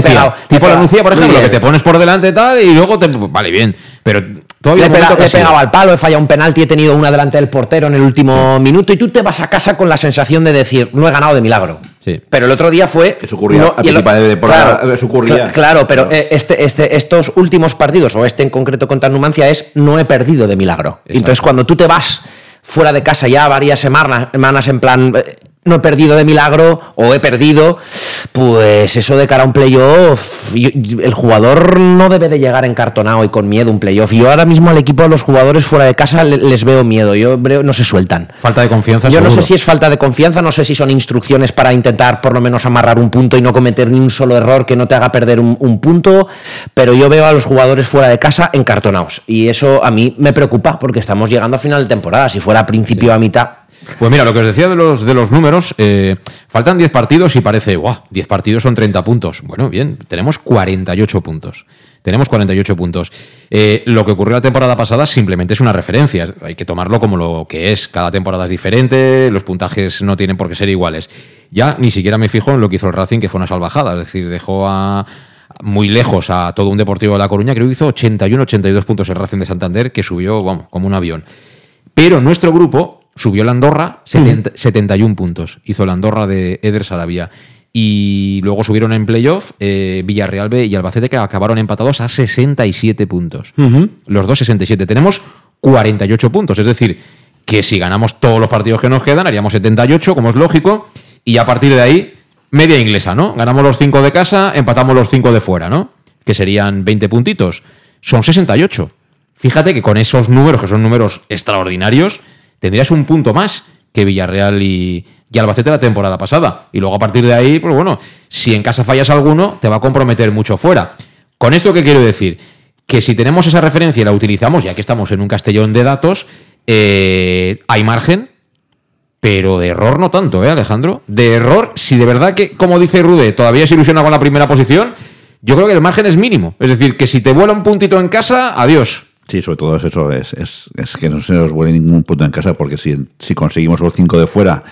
tipo la por ejemplo, que te pones por delante tal y luego te. Vale, bien. Pero todavía Le pega- le he pegado al palo, he fallado un penalti, he tenido una delante del portero en el último minuto y tú te vas a casa con la sensación de decir, no he ganado de milagro. Sí. Pero el otro día fue. Eso ocurría no, a y el- principio de temporada, eso ocurría. cla- Claro, pero eh, este, este, estos últimos partidos, o este en concreto contra Numancia, es no he perdido de milagro. Y Entonces, cuando tú te vas fuera de casa ya varias semanas, semanas en plan. No he perdido de milagro o he perdido, pues eso de cara a un playoff, yo- yo- el jugador no debe de llegar encartonado y con miedo un playoff. Yo ahora mismo al equipo, a los jugadores fuera de casa le- les veo miedo, yo veo no se sueltan. Falta de confianza. Yo no sé si es falta de confianza, no sé si son instrucciones para intentar por lo menos amarrar un punto y no cometer ni un solo error que no te haga perder un, un punto, pero yo veo a los jugadores fuera de casa encartonados y eso a mí me preocupa porque estamos llegando a final de temporada, si fuera a principio a mitad. Pues mira, lo que os decía de los, de los números, eh, faltan 10 partidos y parece, guau, 10 partidos son 30 puntos. Bueno, bien, tenemos 48 puntos. Tenemos 48 puntos. Eh, lo que ocurrió la temporada pasada simplemente es una referencia. Hay que tomarlo como lo que es. Cada temporada es diferente, los puntajes no tienen por qué ser iguales. Ya ni siquiera me fijo en lo que hizo el Racing, que fue una salvajada. Es decir, dejó a muy lejos a todo un Deportivo de La Coruña. Creo que hizo 81-82 puntos el Racing de Santander, que subió, vamos, como un avión. Pero nuestro grupo subió la Andorra 70 71 puntos. Hizo la Andorra de Eder Sarabia. Y luego subieron en playoff eh, Villarreal B y Albacete que acabaron empatados a 67 puntos. Los dos 67. Tenemos 48 puntos. Es decir, que si ganamos todos los partidos que nos quedan, haríamos 78, como es lógico. Y a partir de ahí, media inglesa, ¿no? Ganamos los 5 de casa, empatamos los 5 de fuera, ¿no? Que serían 20 puntitos. Son 68. Fíjate que con esos números, que son números extraordinarios, tendrías un punto más que Villarreal y, Albacete la temporada pasada. Y luego a partir de ahí, pues bueno, si en casa fallas alguno, te va a comprometer mucho fuera. ¿Con esto qué quiero decir? Que si tenemos esa referencia y la utilizamos, ya que estamos en un castellón de datos, eh, hay margen, pero de error no tanto, ¿eh, Alejandro? De error, si de verdad que, como dice Rude, todavía se ilusiona con la primera posición, yo creo que el margen es mínimo. Es decir, que si te vuela un puntito en casa, adiós. Sí, sobre todo es eso, es, es, es que no se nos vuelve ningún punto en casa, porque si, si conseguimos los cinco de fuera,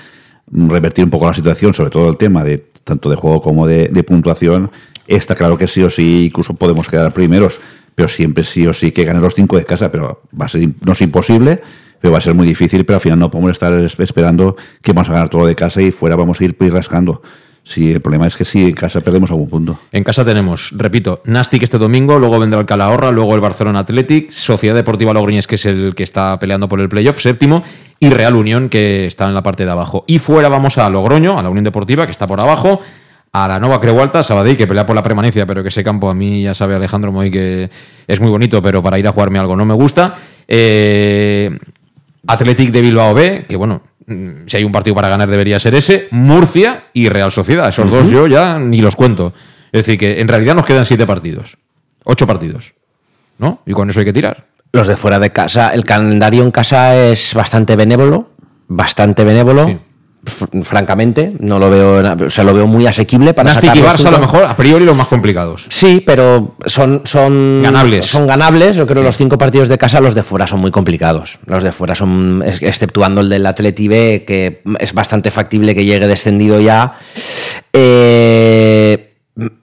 mm, revertir un poco la situación, sobre todo el tema de tanto de juego como de, puntuación, está claro que sí o sí, incluso podemos quedar primeros, pero siempre sí o sí que ganen los cinco de casa, pero va a ser, no es imposible, pero va a ser muy difícil, pero al final no podemos estar es- esperando que vamos a ganar todo de casa y fuera vamos a ir rascando. Sí, el problema es que si en casa perdemos algún punto. En casa tenemos, repito, Nastic este domingo, luego vendrá el Calahorra, luego el Barcelona Athletic, Sociedad Deportiva Logroñés, que es el que está peleando por el playoff, séptimo, y Real Unión, que está en la parte de abajo. Y fuera vamos a Logroño, a la Unión Deportiva, que está por abajo, a la Nova Creu Alta, Sabadell, que pelea por la permanencia, pero que ese campo a mí, ya sabe Alejandro Moy, que es muy bonito, pero para ir a jugarme algo no me gusta. Eh, Athletic de Bilbao B, que bueno, mm, si hay un partido para ganar debería ser ese, Murcia y Real Sociedad. Esos dos yo ya ni los cuento. Es decir, que en realidad nos quedan siete partidos. Ocho partidos. ¿No? Y con eso hay que tirar. Los de fuera de casa, el calendario en casa es bastante benévolo, bastante benévolo. Francamente, no lo veo, o sea, lo veo muy asequible para Nastic y Barça a lo mejor a priori los más complicados. Sí, pero son, son Ganables. Son ganables. Yo creo que los cinco partidos de casa, los de fuera son muy complicados. Los de fuera son, ex- exceptuando el del Atleti B, que es bastante factible que llegue descendido ya. Eh,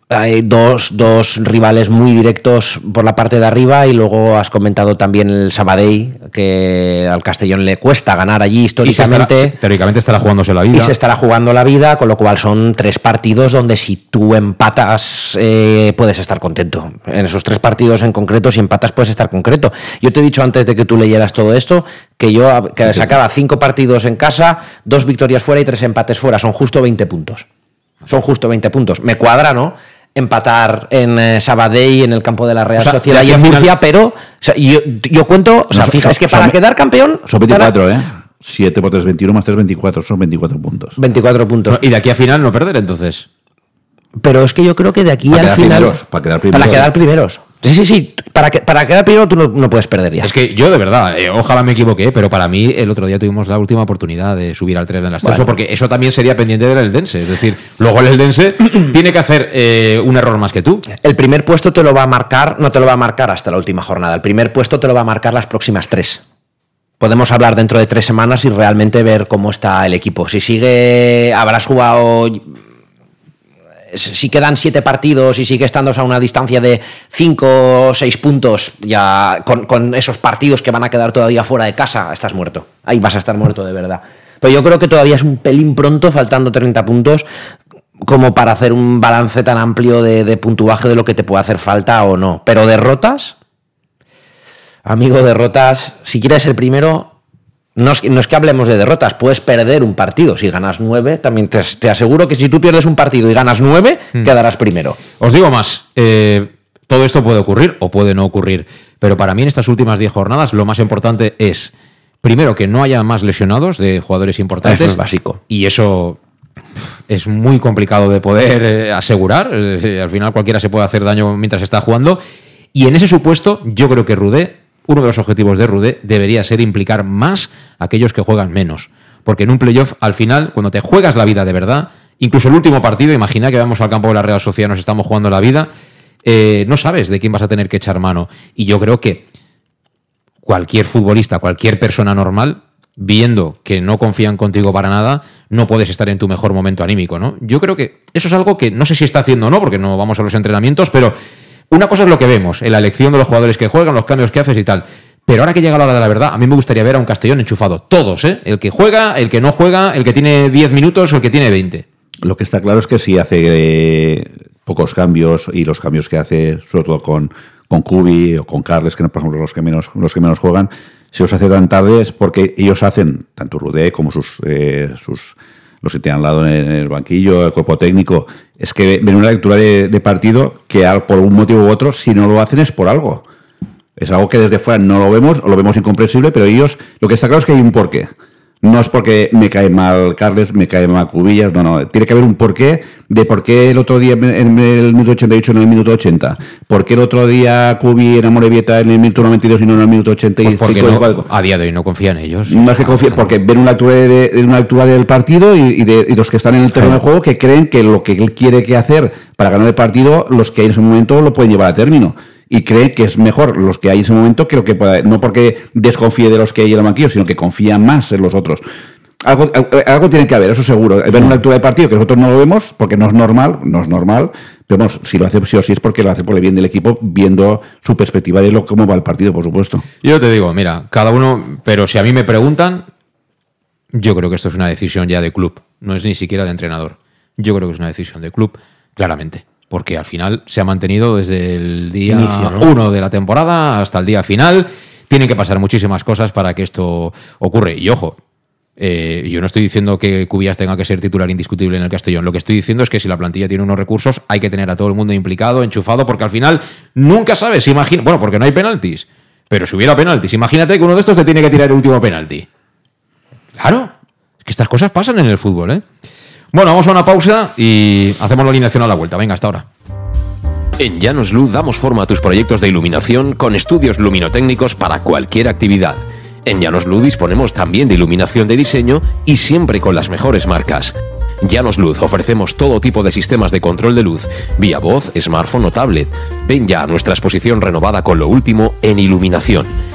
hay dos, dos rivales muy directos por la parte de arriba y luego has comentado también el Sabadell, que al Castellón le cuesta ganar allí se estará- históricamente. teóricamente estará jugándose la vida. Y se estará jugando la vida, con lo cual son tres partidos donde si tú empatas eh, puedes estar contento. En esos tres partidos en concreto, si empatas puedes estar concreto. Yo te he dicho antes de que tú leyeras todo esto que yo que sacaba cinco partidos en casa, dos victorias fuera y tres empates fuera. Son justo 20 puntos. Son justo 20 puntos. Me cuadra, ¿no? Empatar en eh, Sabadell, en el campo de la Real O sea, Sociedad y en final- Murcia, pero o sea, yo, yo cuento, o sea, No, fija, es que para son- quedar campeón Son para- 24, ¿eh? 7 por 3, 21 más 3, 24. Son 24 puntos. 24 puntos. No, y de aquí a final no perder entonces. Pero es que yo creo que de aquí Para al final. primeros, para quedar primeros. Para quedar primeros. Sí, sí, sí. Para, que, para quedar primero tú no, no puedes perder ya. Es que yo de verdad, eh, ojalá me equivoqué, pero para mí el otro día tuvimos la última oportunidad de subir al 3 del ascenso, Bueno. porque eso también sería pendiente del Eldense. Es decir, luego el Eldense tiene que hacer eh, un error más que tú. El primer puesto te lo va a marcar, no te lo va a marcar hasta la última jornada. El primer puesto te lo va a marcar las próximas tres. Podemos hablar dentro de tres semanas y realmente ver cómo está el equipo. Si sigue, habrás jugado. Si quedan siete partidos y sigue estando a una distancia de cinco o seis puntos, ya con, esos partidos que van a quedar todavía fuera de casa, estás muerto. Ahí vas a estar muerto de verdad. Pero yo creo que todavía es un pelín pronto, faltando 30 puntos, como para hacer un balance tan amplio de, de puntuaje de lo que te puede hacer falta o no. Pero derrotas, amigo, derrotas, si quieres ser primero, no es, que- no es que hablemos de derrotas, puedes perder un partido. Si ganas nueve, también te, te aseguro que si tú pierdes un partido y ganas nueve, quedarás primero. Os digo más, eh, todo esto puede ocurrir o puede no ocurrir, pero para mí en estas últimas 10 jornadas lo más importante es, primero, que no haya más lesionados de jugadores importantes. Eso es básico. Y eso es muy complicado de poder eh, asegurar. eh, al final cualquiera se puede hacer daño mientras está jugando. Y en ese supuesto, yo creo que Rudé, uno de los objetivos de Rudé, debería ser implicar más a aquellos que juegan menos. Porque en un playoff, al final, cuando te juegas la vida de verdad, incluso el último partido, imagina que vamos al campo de la Real Sociedad, nos estamos jugando la vida, eh, no sabes de quién vas a tener que echar mano. Y yo creo que cualquier futbolista, cualquier persona normal, viendo que no confían contigo para nada, no puedes estar en tu mejor momento anímico, ¿no? Yo creo que eso es algo que no sé si está haciendo o no, porque no vamos a los entrenamientos, pero una cosa es lo que vemos, en la elección de los jugadores que juegan, los cambios que haces y tal. Pero ahora que llega la hora de la verdad, a mí me gustaría ver a un Castellón enchufado. Todos, ¿eh? El que juega, el que no juega, el que tiene 10 minutos o el que tiene 20. Lo que está claro es que si hace eh, pocos cambios y los cambios que hace, sobre todo con, con Cubi o con Carles, que por ejemplo los que menos, los que menos juegan, si los hace tan tarde es porque ellos hacen, tanto Rudé como sus, eh, sus los que tienen al lado en el banquillo, el cuerpo técnico, es que ven una lectura de, de partido que por un motivo u otro, si no lo hacen es por algo. Es algo que desde fuera no lo vemos, o lo vemos incomprensible, pero ellos, lo que está claro es que hay un porqué. No es porque me cae mal Carles, me cae mal Cubillas, no, no. Tiene que haber un porqué de por qué el otro día en el minuto 88 no en el minuto 80. ¿Por qué el otro día Cubi en Amorebieta en el minuto 92 y no en el minuto 85? Pues porque y no- a día de hoy no confía en ellos. más que confía, porque ven una lectura, de, una lectura del partido y, y de y los que están en el terreno de juego que creen que lo que él quiere que hacer para ganar el partido, los que hay en ese momento lo pueden llevar a término. Y creen que es mejor los que hay en ese momento que lo que pueda, no porque desconfíe de los que hay en el banquillo, sino que confían más en los otros. Algo, eh, algo tiene que haber, eso seguro. Ven una lectura de partido que nosotros no lo vemos, porque no es normal, no es normal, pero vamos, si lo hace sí o sí es porque lo hace por el bien del equipo, viendo su perspectiva de lo, cómo va el partido, por supuesto. Yo te digo, mira, cada uno, pero si a mí me preguntan, yo creo que esto es una decisión ya de club, no es ni siquiera de entrenador. Yo creo que es una decisión de club, claramente, porque al final se ha mantenido desde el día Inicio, ¿no? uno de la temporada hasta el día final. Tienen que pasar muchísimas cosas para que esto ocurre. Y ojo, eh, yo no estoy diciendo que Cubillas tenga que ser titular indiscutible en el Castellón. Lo que estoy diciendo es que si la plantilla tiene unos recursos, hay que tener a todo el mundo implicado, enchufado, porque al final nunca sabes, imagina, bueno, porque no hay penaltis. Pero si hubiera penaltis, imagínate que uno de estos te tiene que tirar el último penalti. Claro, es que estas cosas pasan en el fútbol, ¿eh? Bueno, vamos a una pausa y hacemos la alineación a la vuelta. Venga, hasta ahora. En Llanos Luz damos forma a tus proyectos de iluminación con estudios luminotécnicos para cualquier actividad. En Llanos Luz disponemos también de iluminación de diseño y siempre con las mejores marcas. Llanos Luz ofrecemos todo tipo de sistemas de control de luz, vía voz, smartphone o tablet. Ven ya a nuestra exposición renovada con lo último en iluminación.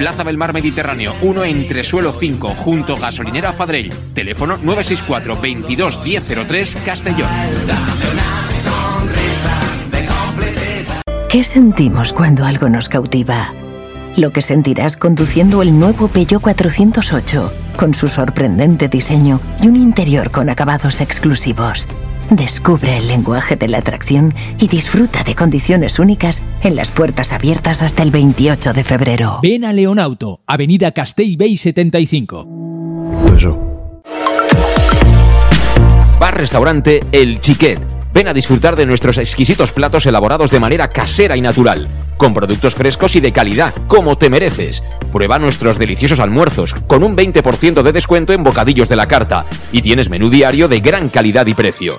Plaza del Mar Mediterráneo, 1 entre suelo 5, junto gasolinera Fadrell. Teléfono 964 22 1003 Castellón. ¿Qué sentimos cuando algo nos cautiva? Lo que sentirás conduciendo el nuevo Peugeot 408, con su sorprendente diseño y un interior con acabados exclusivos. Descubre el lenguaje de la atracción y disfruta de condiciones únicas en las puertas abiertas hasta el 28 de febrero. Ven a Leonauto, Avenida Castellbey 75. Bar Restaurante El Chiquet. Ven a disfrutar de nuestros exquisitos platos elaborados de manera casera y natural, con productos frescos y de calidad, como te mereces. Prueba nuestros deliciosos almuerzos, con un 20% de descuento en bocadillos de la carta, y tienes menú diario de gran calidad y precio.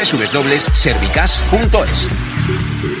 www.servicas.es.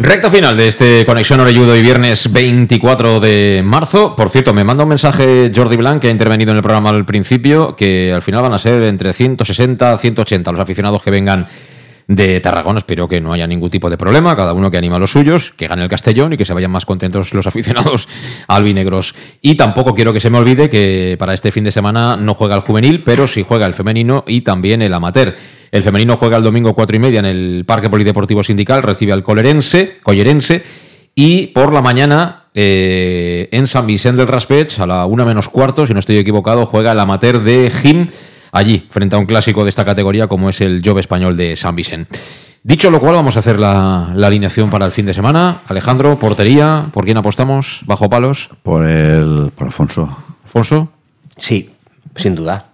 Recta final de este Conexión Orelludo y viernes 24 de marzo. Por cierto, me manda un mensaje Jordi Blanc, que ha intervenido en el programa al principio, que al final van a ser entre 160 180 los aficionados que vengan de Tarragona. Espero que no haya ningún tipo de problema, cada uno que anima a los suyos, que gane el Castellón y que se vayan más contentos los aficionados albinegros. Y tampoco quiero que se me olvide que para este fin de semana no juega el juvenil, pero sí juega el femenino y también el amateur. El femenino juega el domingo cuatro y media en el Parque Polideportivo Sindical, recibe al Colerense, Collerense, y por la mañana eh, en San Vicente del Raspech, a la una menos cuarto, si no estoy equivocado, juega el amateur de Jim allí, frente a un clásico de esta categoría como es el Jove Español de San Vicente. Dicho lo cual, vamos a hacer la, la alineación para el fin de semana. Alejandro, portería, ¿por quién apostamos? ¿Bajo palos? Por el por Alfonso. ¿Alfonso? Sí, sin duda.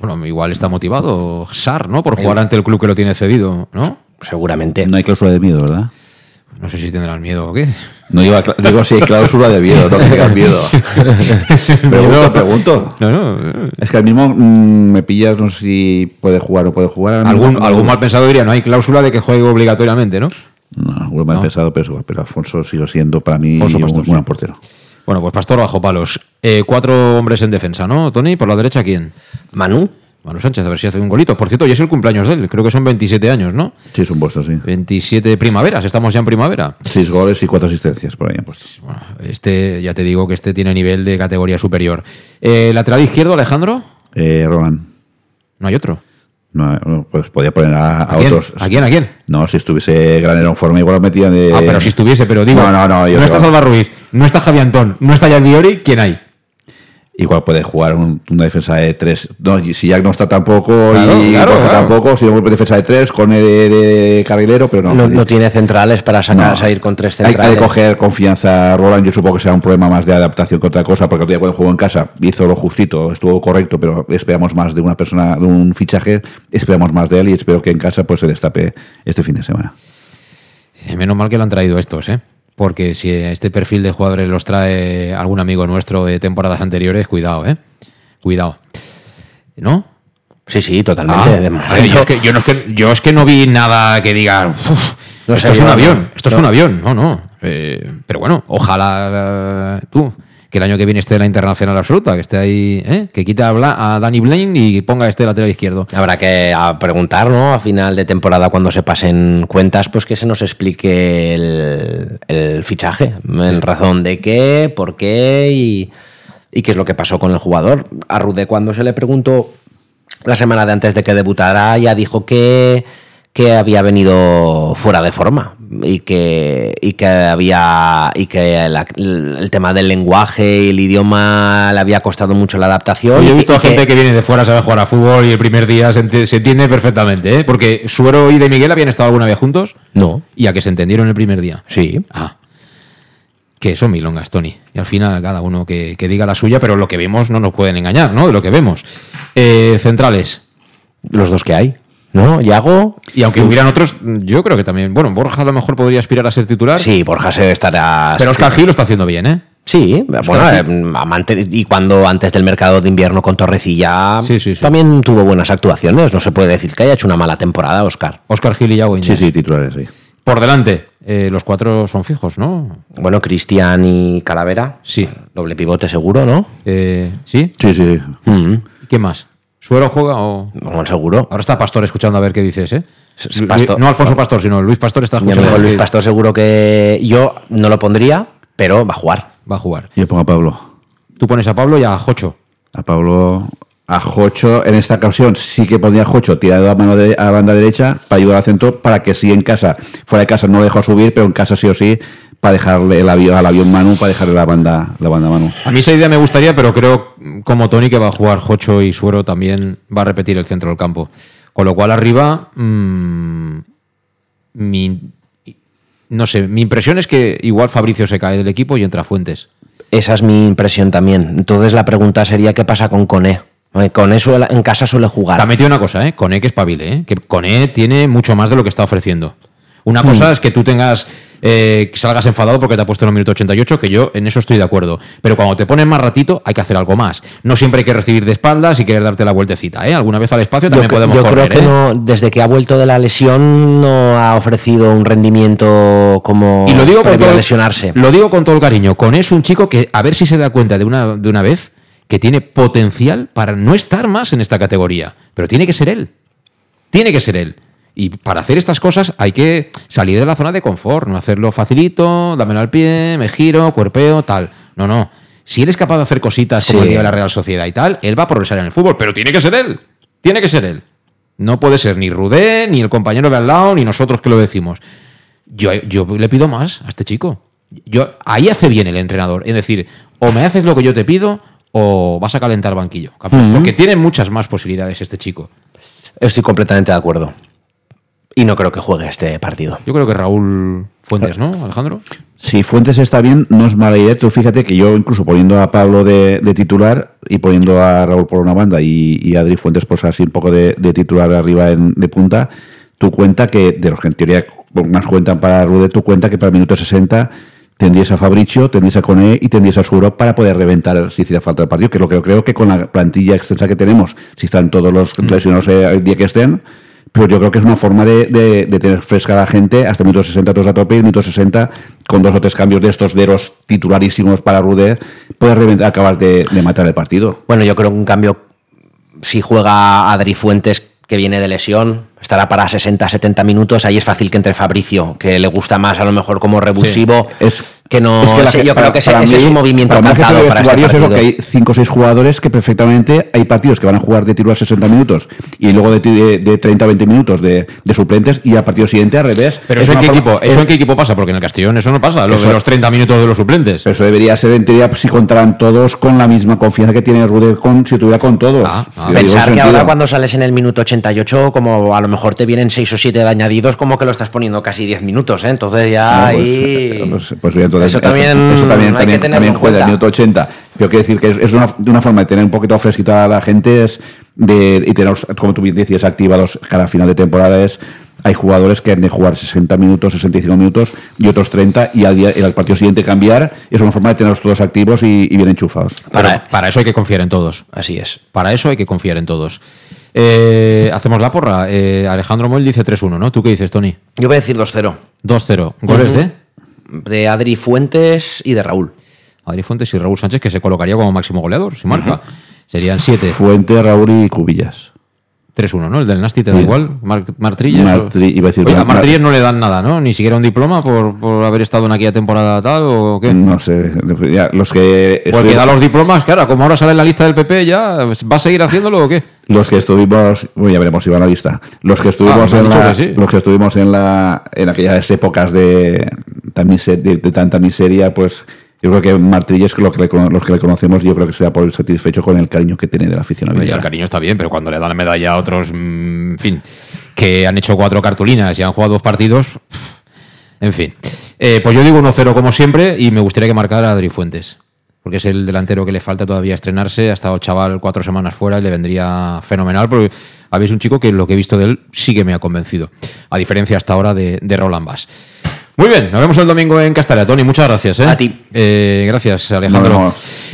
Bueno, igual está motivado Sar, ¿no? Por jugar ante el club que lo tiene cedido, ¿no? Seguramente. No hay cláusula de miedo, ¿verdad? No sé si tendrán miedo o qué. No digo, digo si hay cláusula de miedo, no que tengan miedo. pregunto, pregunto. No, no. Es que al mismo mm, me pillas, no sé si puede jugar o puede jugar. Algún, No, algún mal pensado diría, no hay cláusula de que juegue obligatoriamente, ¿no? No, algún mal No. pensado, pero, pero Alfonso sigue siendo para mí un buen sí. Bueno, pues Pastor bajo palos. Eh, cuatro hombres en defensa, ¿no? Tony, por la derecha, ¿quién? Manu. Manu Sánchez, a ver si hace un golito. Por cierto, ya es el cumpleaños de él. Creo que son 27 años, ¿no? Sí, es un puesto, sí. 27 primaveras, estamos ya en primavera. Seis goles y cuatro asistencias por ahí han puesto. Bueno, este, ya te digo que este tiene nivel de categoría superior. Eh, lateral izquierdo, Alejandro. Eh, Roland. No hay otro. No, pues podía poner a, a ¿A quién? otros. ¿A quién? ¿A quién? No, si estuviese Granero en forma, igual lo metían de. Ah, pero si estuviese, pero digo. No, no, no. no está Salva Ruiz, no está Javi Antón, no está Diori, ¿quién hay? Igual puede jugar un- una defensa de tres. No, y si Jack no está tampoco Claro, y claro, claro. tampoco, si una defensa de tres con el de, de carrilero, pero no. No, no tiene centrales para sacar, No. salir con tres Hay, hay centrales. que coger confianza a Roland. Yo supongo que será un problema más de adaptación que otra cosa, porque el otro día cuando jugó en casa hizo lo justito, estuvo correcto, pero esperamos más de una persona, de un fichaje, esperamos más de él y espero que en casa pues se destape este fin de semana. Eh, Menos mal que lo han traído estos, ¿eh? Porque si este perfil de jugadores los trae algún amigo nuestro de temporadas anteriores, cuidado, ¿eh? Cuidado. ¿No? Sí, sí, totalmente. Ah, yo, es que, yo no es que, yo es que no vi nada que diga. "Uf, No esto es un avión, esto es un avión. No, no. Eh, pero bueno, ojalá eh, tú, que el año que viene esté la internacional absoluta, que esté ahí, ¿eh? que quite a, Bla- a Danny Blaine y ponga este lateral izquierdo. Habrá que preguntar, ¿no? A final de temporada, cuando se pasen cuentas, pues que se nos explique el, el fichaje. En razón de qué, por qué y, y qué es lo que pasó con el jugador. A Rude, cuando se le preguntó la semana de antes de que debutara ya dijo que, que había venido fuera de forma y que, y que había y que la- el tema del lenguaje y el idioma le había costado mucho la adaptación. Yo he visto a gente que viene de fuera, sabe jugar a fútbol y el primer día se entiende perfectamente, ¿eh? Porque Suero y De Miguel habían estado alguna vez juntos. No. Y a que se entendieron el primer día. Sí. Ah. Que son milongas, Tony. Y al final cada uno que, que diga la suya, pero lo que vemos no nos pueden engañar, ¿no? De lo que vemos. Eh, centrales. Los dos que hay. ¿No? Yago. Y aunque hubieran otros, yo creo que también. Bueno, Borja a lo mejor podría aspirar a ser titular. Sí, Borja se estará. Pero Oscar Gil lo está haciendo bien, ¿eh? Sí, bueno, eh, y cuando antes del mercado de invierno con Torrecilla también tuvo buenas actuaciones. No se puede decir que haya hecho una mala temporada, Oscar. Oscar Gil y Yago Sí, sí, titulares, sí. Por delante, eh, los cuatro son fijos, ¿no? Bueno, Cristian y Calavera. Sí. Doble pivote seguro, ¿no? Eh, ¿Sí? Sí, sí. ¿Qué más? ¿Suero juega o...? Bueno, seguro. Ahora está Pastor escuchando a ver qué dices, ¿eh? Pastor- No Alfonso Pastor, sino Luis Pastor está Mi escuchando. amigo Luis Pastor seguro que yo no lo pondría, pero va a jugar. Va a jugar. Yo pongo a Pablo. Tú pones a Pablo y a Jocho. A Pablo, a Jocho, en esta ocasión sí que pondría a Jocho tirado a, mano de, a banda derecha para ayudar al centro, para que sí en casa, fuera de casa no lo dejo subir, pero en casa sí o sí, para dejarle el avión, al avión Manu, para dejarle la banda, la banda Manu. A mí esa idea me gustaría, pero creo, como Tony, que va a jugar Jocho y Suero también va a repetir el centro del campo. Con lo cual, arriba, mm, mi, no sé, mi impresión es que igual Fabricio se cae del equipo y entra Fuentes. Esa es mi impresión también. Entonces la pregunta sería qué pasa con Cone. Cone suele- en casa suele jugar. Te ha metido una cosa, ¿eh? Cone que espabile, ¿eh? Que Cone tiene mucho más de lo que está ofreciendo. Una Hmm. cosa es que tú tengas, eh, que salgas enfadado porque te ha puesto en el minuto 88, que yo en eso estoy de acuerdo. Pero cuando te ponen más ratito, hay que hacer algo más. No siempre hay que recibir de espaldas y querer darte la vueltecita, ¿eh? Alguna vez al espacio Yo, también cre- podemos yo correr, creo que ¿eh? no, desde que ha vuelto de la lesión no ha ofrecido un rendimiento como Y lo digo, con todo, lesionarse. lo digo con todo el cariño. Con es un chico que, a ver si se da cuenta de una, de una vez, que tiene potencial para no estar más en esta categoría. Pero tiene que ser él. Tiene que ser él. Y para hacer estas cosas hay que salir de la zona de confort, no hacerlo facilito, dámelo al pie, me giro, cuerpeo, tal. No, no. Si él es capaz de hacer cositas como Sí. el día de la Real Sociedad y tal, él va a progresar en el fútbol, pero tiene que ser él. Tiene que ser él. No puede ser ni Rudé, ni el compañero de al lado, ni nosotros que lo decimos. Yo, yo le pido más a este chico. Yo, ahí hace bien el entrenador. Es decir, o me haces lo que yo te pido o vas a calentar banquillo. Porque tiene muchas más posibilidades este chico. Estoy completamente de acuerdo. Y no creo que juegue este partido. Yo creo que Raúl Fuentes, ¿no, Alejandro? Si Fuentes está bien, no es mala idea. Tú fíjate que yo, incluso poniendo a Pablo de, de titular y poniendo a Raúl por una banda y, y a Adri Fuentes, pues así un poco de, de titular arriba en- de punta, tú cuenta que, de los que en teoría más cuentan para Rude, tú cuenta que para el minuto 60 tendrías a Fabricio, tendrías a Cone y tendrías a Suro para poder reventar si hiciera falta el partido, que es lo que yo creo que con la plantilla extensa que tenemos, si están todos los lesionados eh, el día que estén, pero yo creo que es una forma de, de- de tener fresca a la gente hasta el minuto 60 todos a tope y el minuto 60 con dos o tres cambios de estos de los titularísimos para Rude reventar- acabar de, de matar el partido. Bueno, yo creo que en cambio, si juega Adri Fuentes, que viene de lesión, estará para 60-70 minutos, ahí es fácil que entre Fabricio, que le gusta más a lo mejor como revulsivo, Es, que no... es que la yo para- creo que ese, ese es mí- un movimiento para de para este es lo que hay 5 o 6 jugadores que perfectamente hay partidos que van a jugar de tiro a 60 minutos y luego de, de, de 30 a 20 minutos de, de suplentes y al partido siguiente al revés. Pero Es eso en, qué forma- equipo, ¿eso en qué equipo pasa? Porque en el Castellón eso no pasa, lo Eso- de los 30 minutos de los suplentes. Eso debería ser en teoría si contaran todos con la misma confianza que tiene Rude con, si tuviera con todos. Ah, digo Pensar en que ahora cuando sales en el minuto 88, como a lo mejor te vienen 6 o 7 de añadidos, como que lo estás poniendo casi 10 minutos, ¿eh? Entonces ya Ah, pues, ahí... pues, pues bien, entonces, Eso también eso también, hay también, juega el minuto 80. Pero quiero decir que es, es una, de una forma de tener un poquito fresquita a la gente es de, y tener, como tú bien decías, activados cada final de temporada es hay jugadores que han de jugar 60 minutos, 65 minutos y otros 30 y al, día, al partido siguiente cambiar. Es una forma de tenerlos todos activos y, y bien enchufados. Para, para eso hay que confiar en todos. Así es. Para eso hay que confiar en todos. Eh, Hacemos la porra. Eh, Alejandro Moll dice 3-1, ¿no? ¿Tú qué dices, Tony? Yo voy a decir 2-0. 2-0. ¿Goles de? De Adri Fuentes y de Raúl. Adri Fuentes y Raúl Sánchez, que se colocaría como máximo goleador, si marca. Serían 7. Fuente, Raúl y Cubillas. 3-1, ¿no? El del Nasty te da Sí. igual. Mar Martrilles. Martri- iba a decir- Oye, a Mar- Martrilles no le dan nada, ¿no? Ni siquiera un diploma por, por haber estado en aquella temporada tal o qué. No sé, ya, los que... Porque da los diplomas, claro, como ahora sale en la lista del PP, ya ¿va a seguir haciéndolo o qué? Los que estuvimos, bueno, ya veremos si van a la vista. Los que estuvimos Ah, en la, que sí. los que estuvimos en la, en aquellas épocas de, de, de tanta miseria, pues yo creo que Martínez, lo que le los que le conocemos, yo creo que se da por satisfecho con el cariño que tiene de la afición Oye, el cariño está bien, pero cuando le dan la medalla a otros, mm, en fin, que han hecho cuatro cartulinas y han jugado dos partidos, en fin. Eh, pues yo digo 1-0 como siempre y me gustaría que marcara a Adri Fuentes, porque es el delantero que le falta todavía estrenarse. Ha estado chaval cuatro semanas fuera y le vendría fenomenal, porque habéis un chico que lo que he visto de él sí que me ha convencido, a diferencia hasta ahora de, de Roland Bass. Muy bien, nos vemos el domingo en Castalia. Tony, muchas gracias. ¿eh? A ti. Eh, gracias, Alejandro.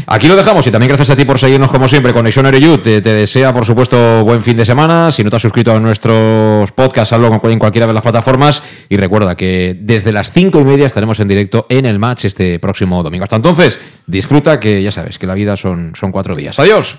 Aquí lo dejamos y también gracias a ti por seguirnos como siempre. Conexión Ereyut te, te desea, por supuesto, buen fin de semana. Si no te has suscrito a nuestros podcasts, hazlo en cualquiera de las plataformas. Y recuerda que desde las cinco y media estaremos en directo en el match este próximo domingo. Hasta entonces, disfruta que ya sabes que la vida son, son cuatro días. Adiós.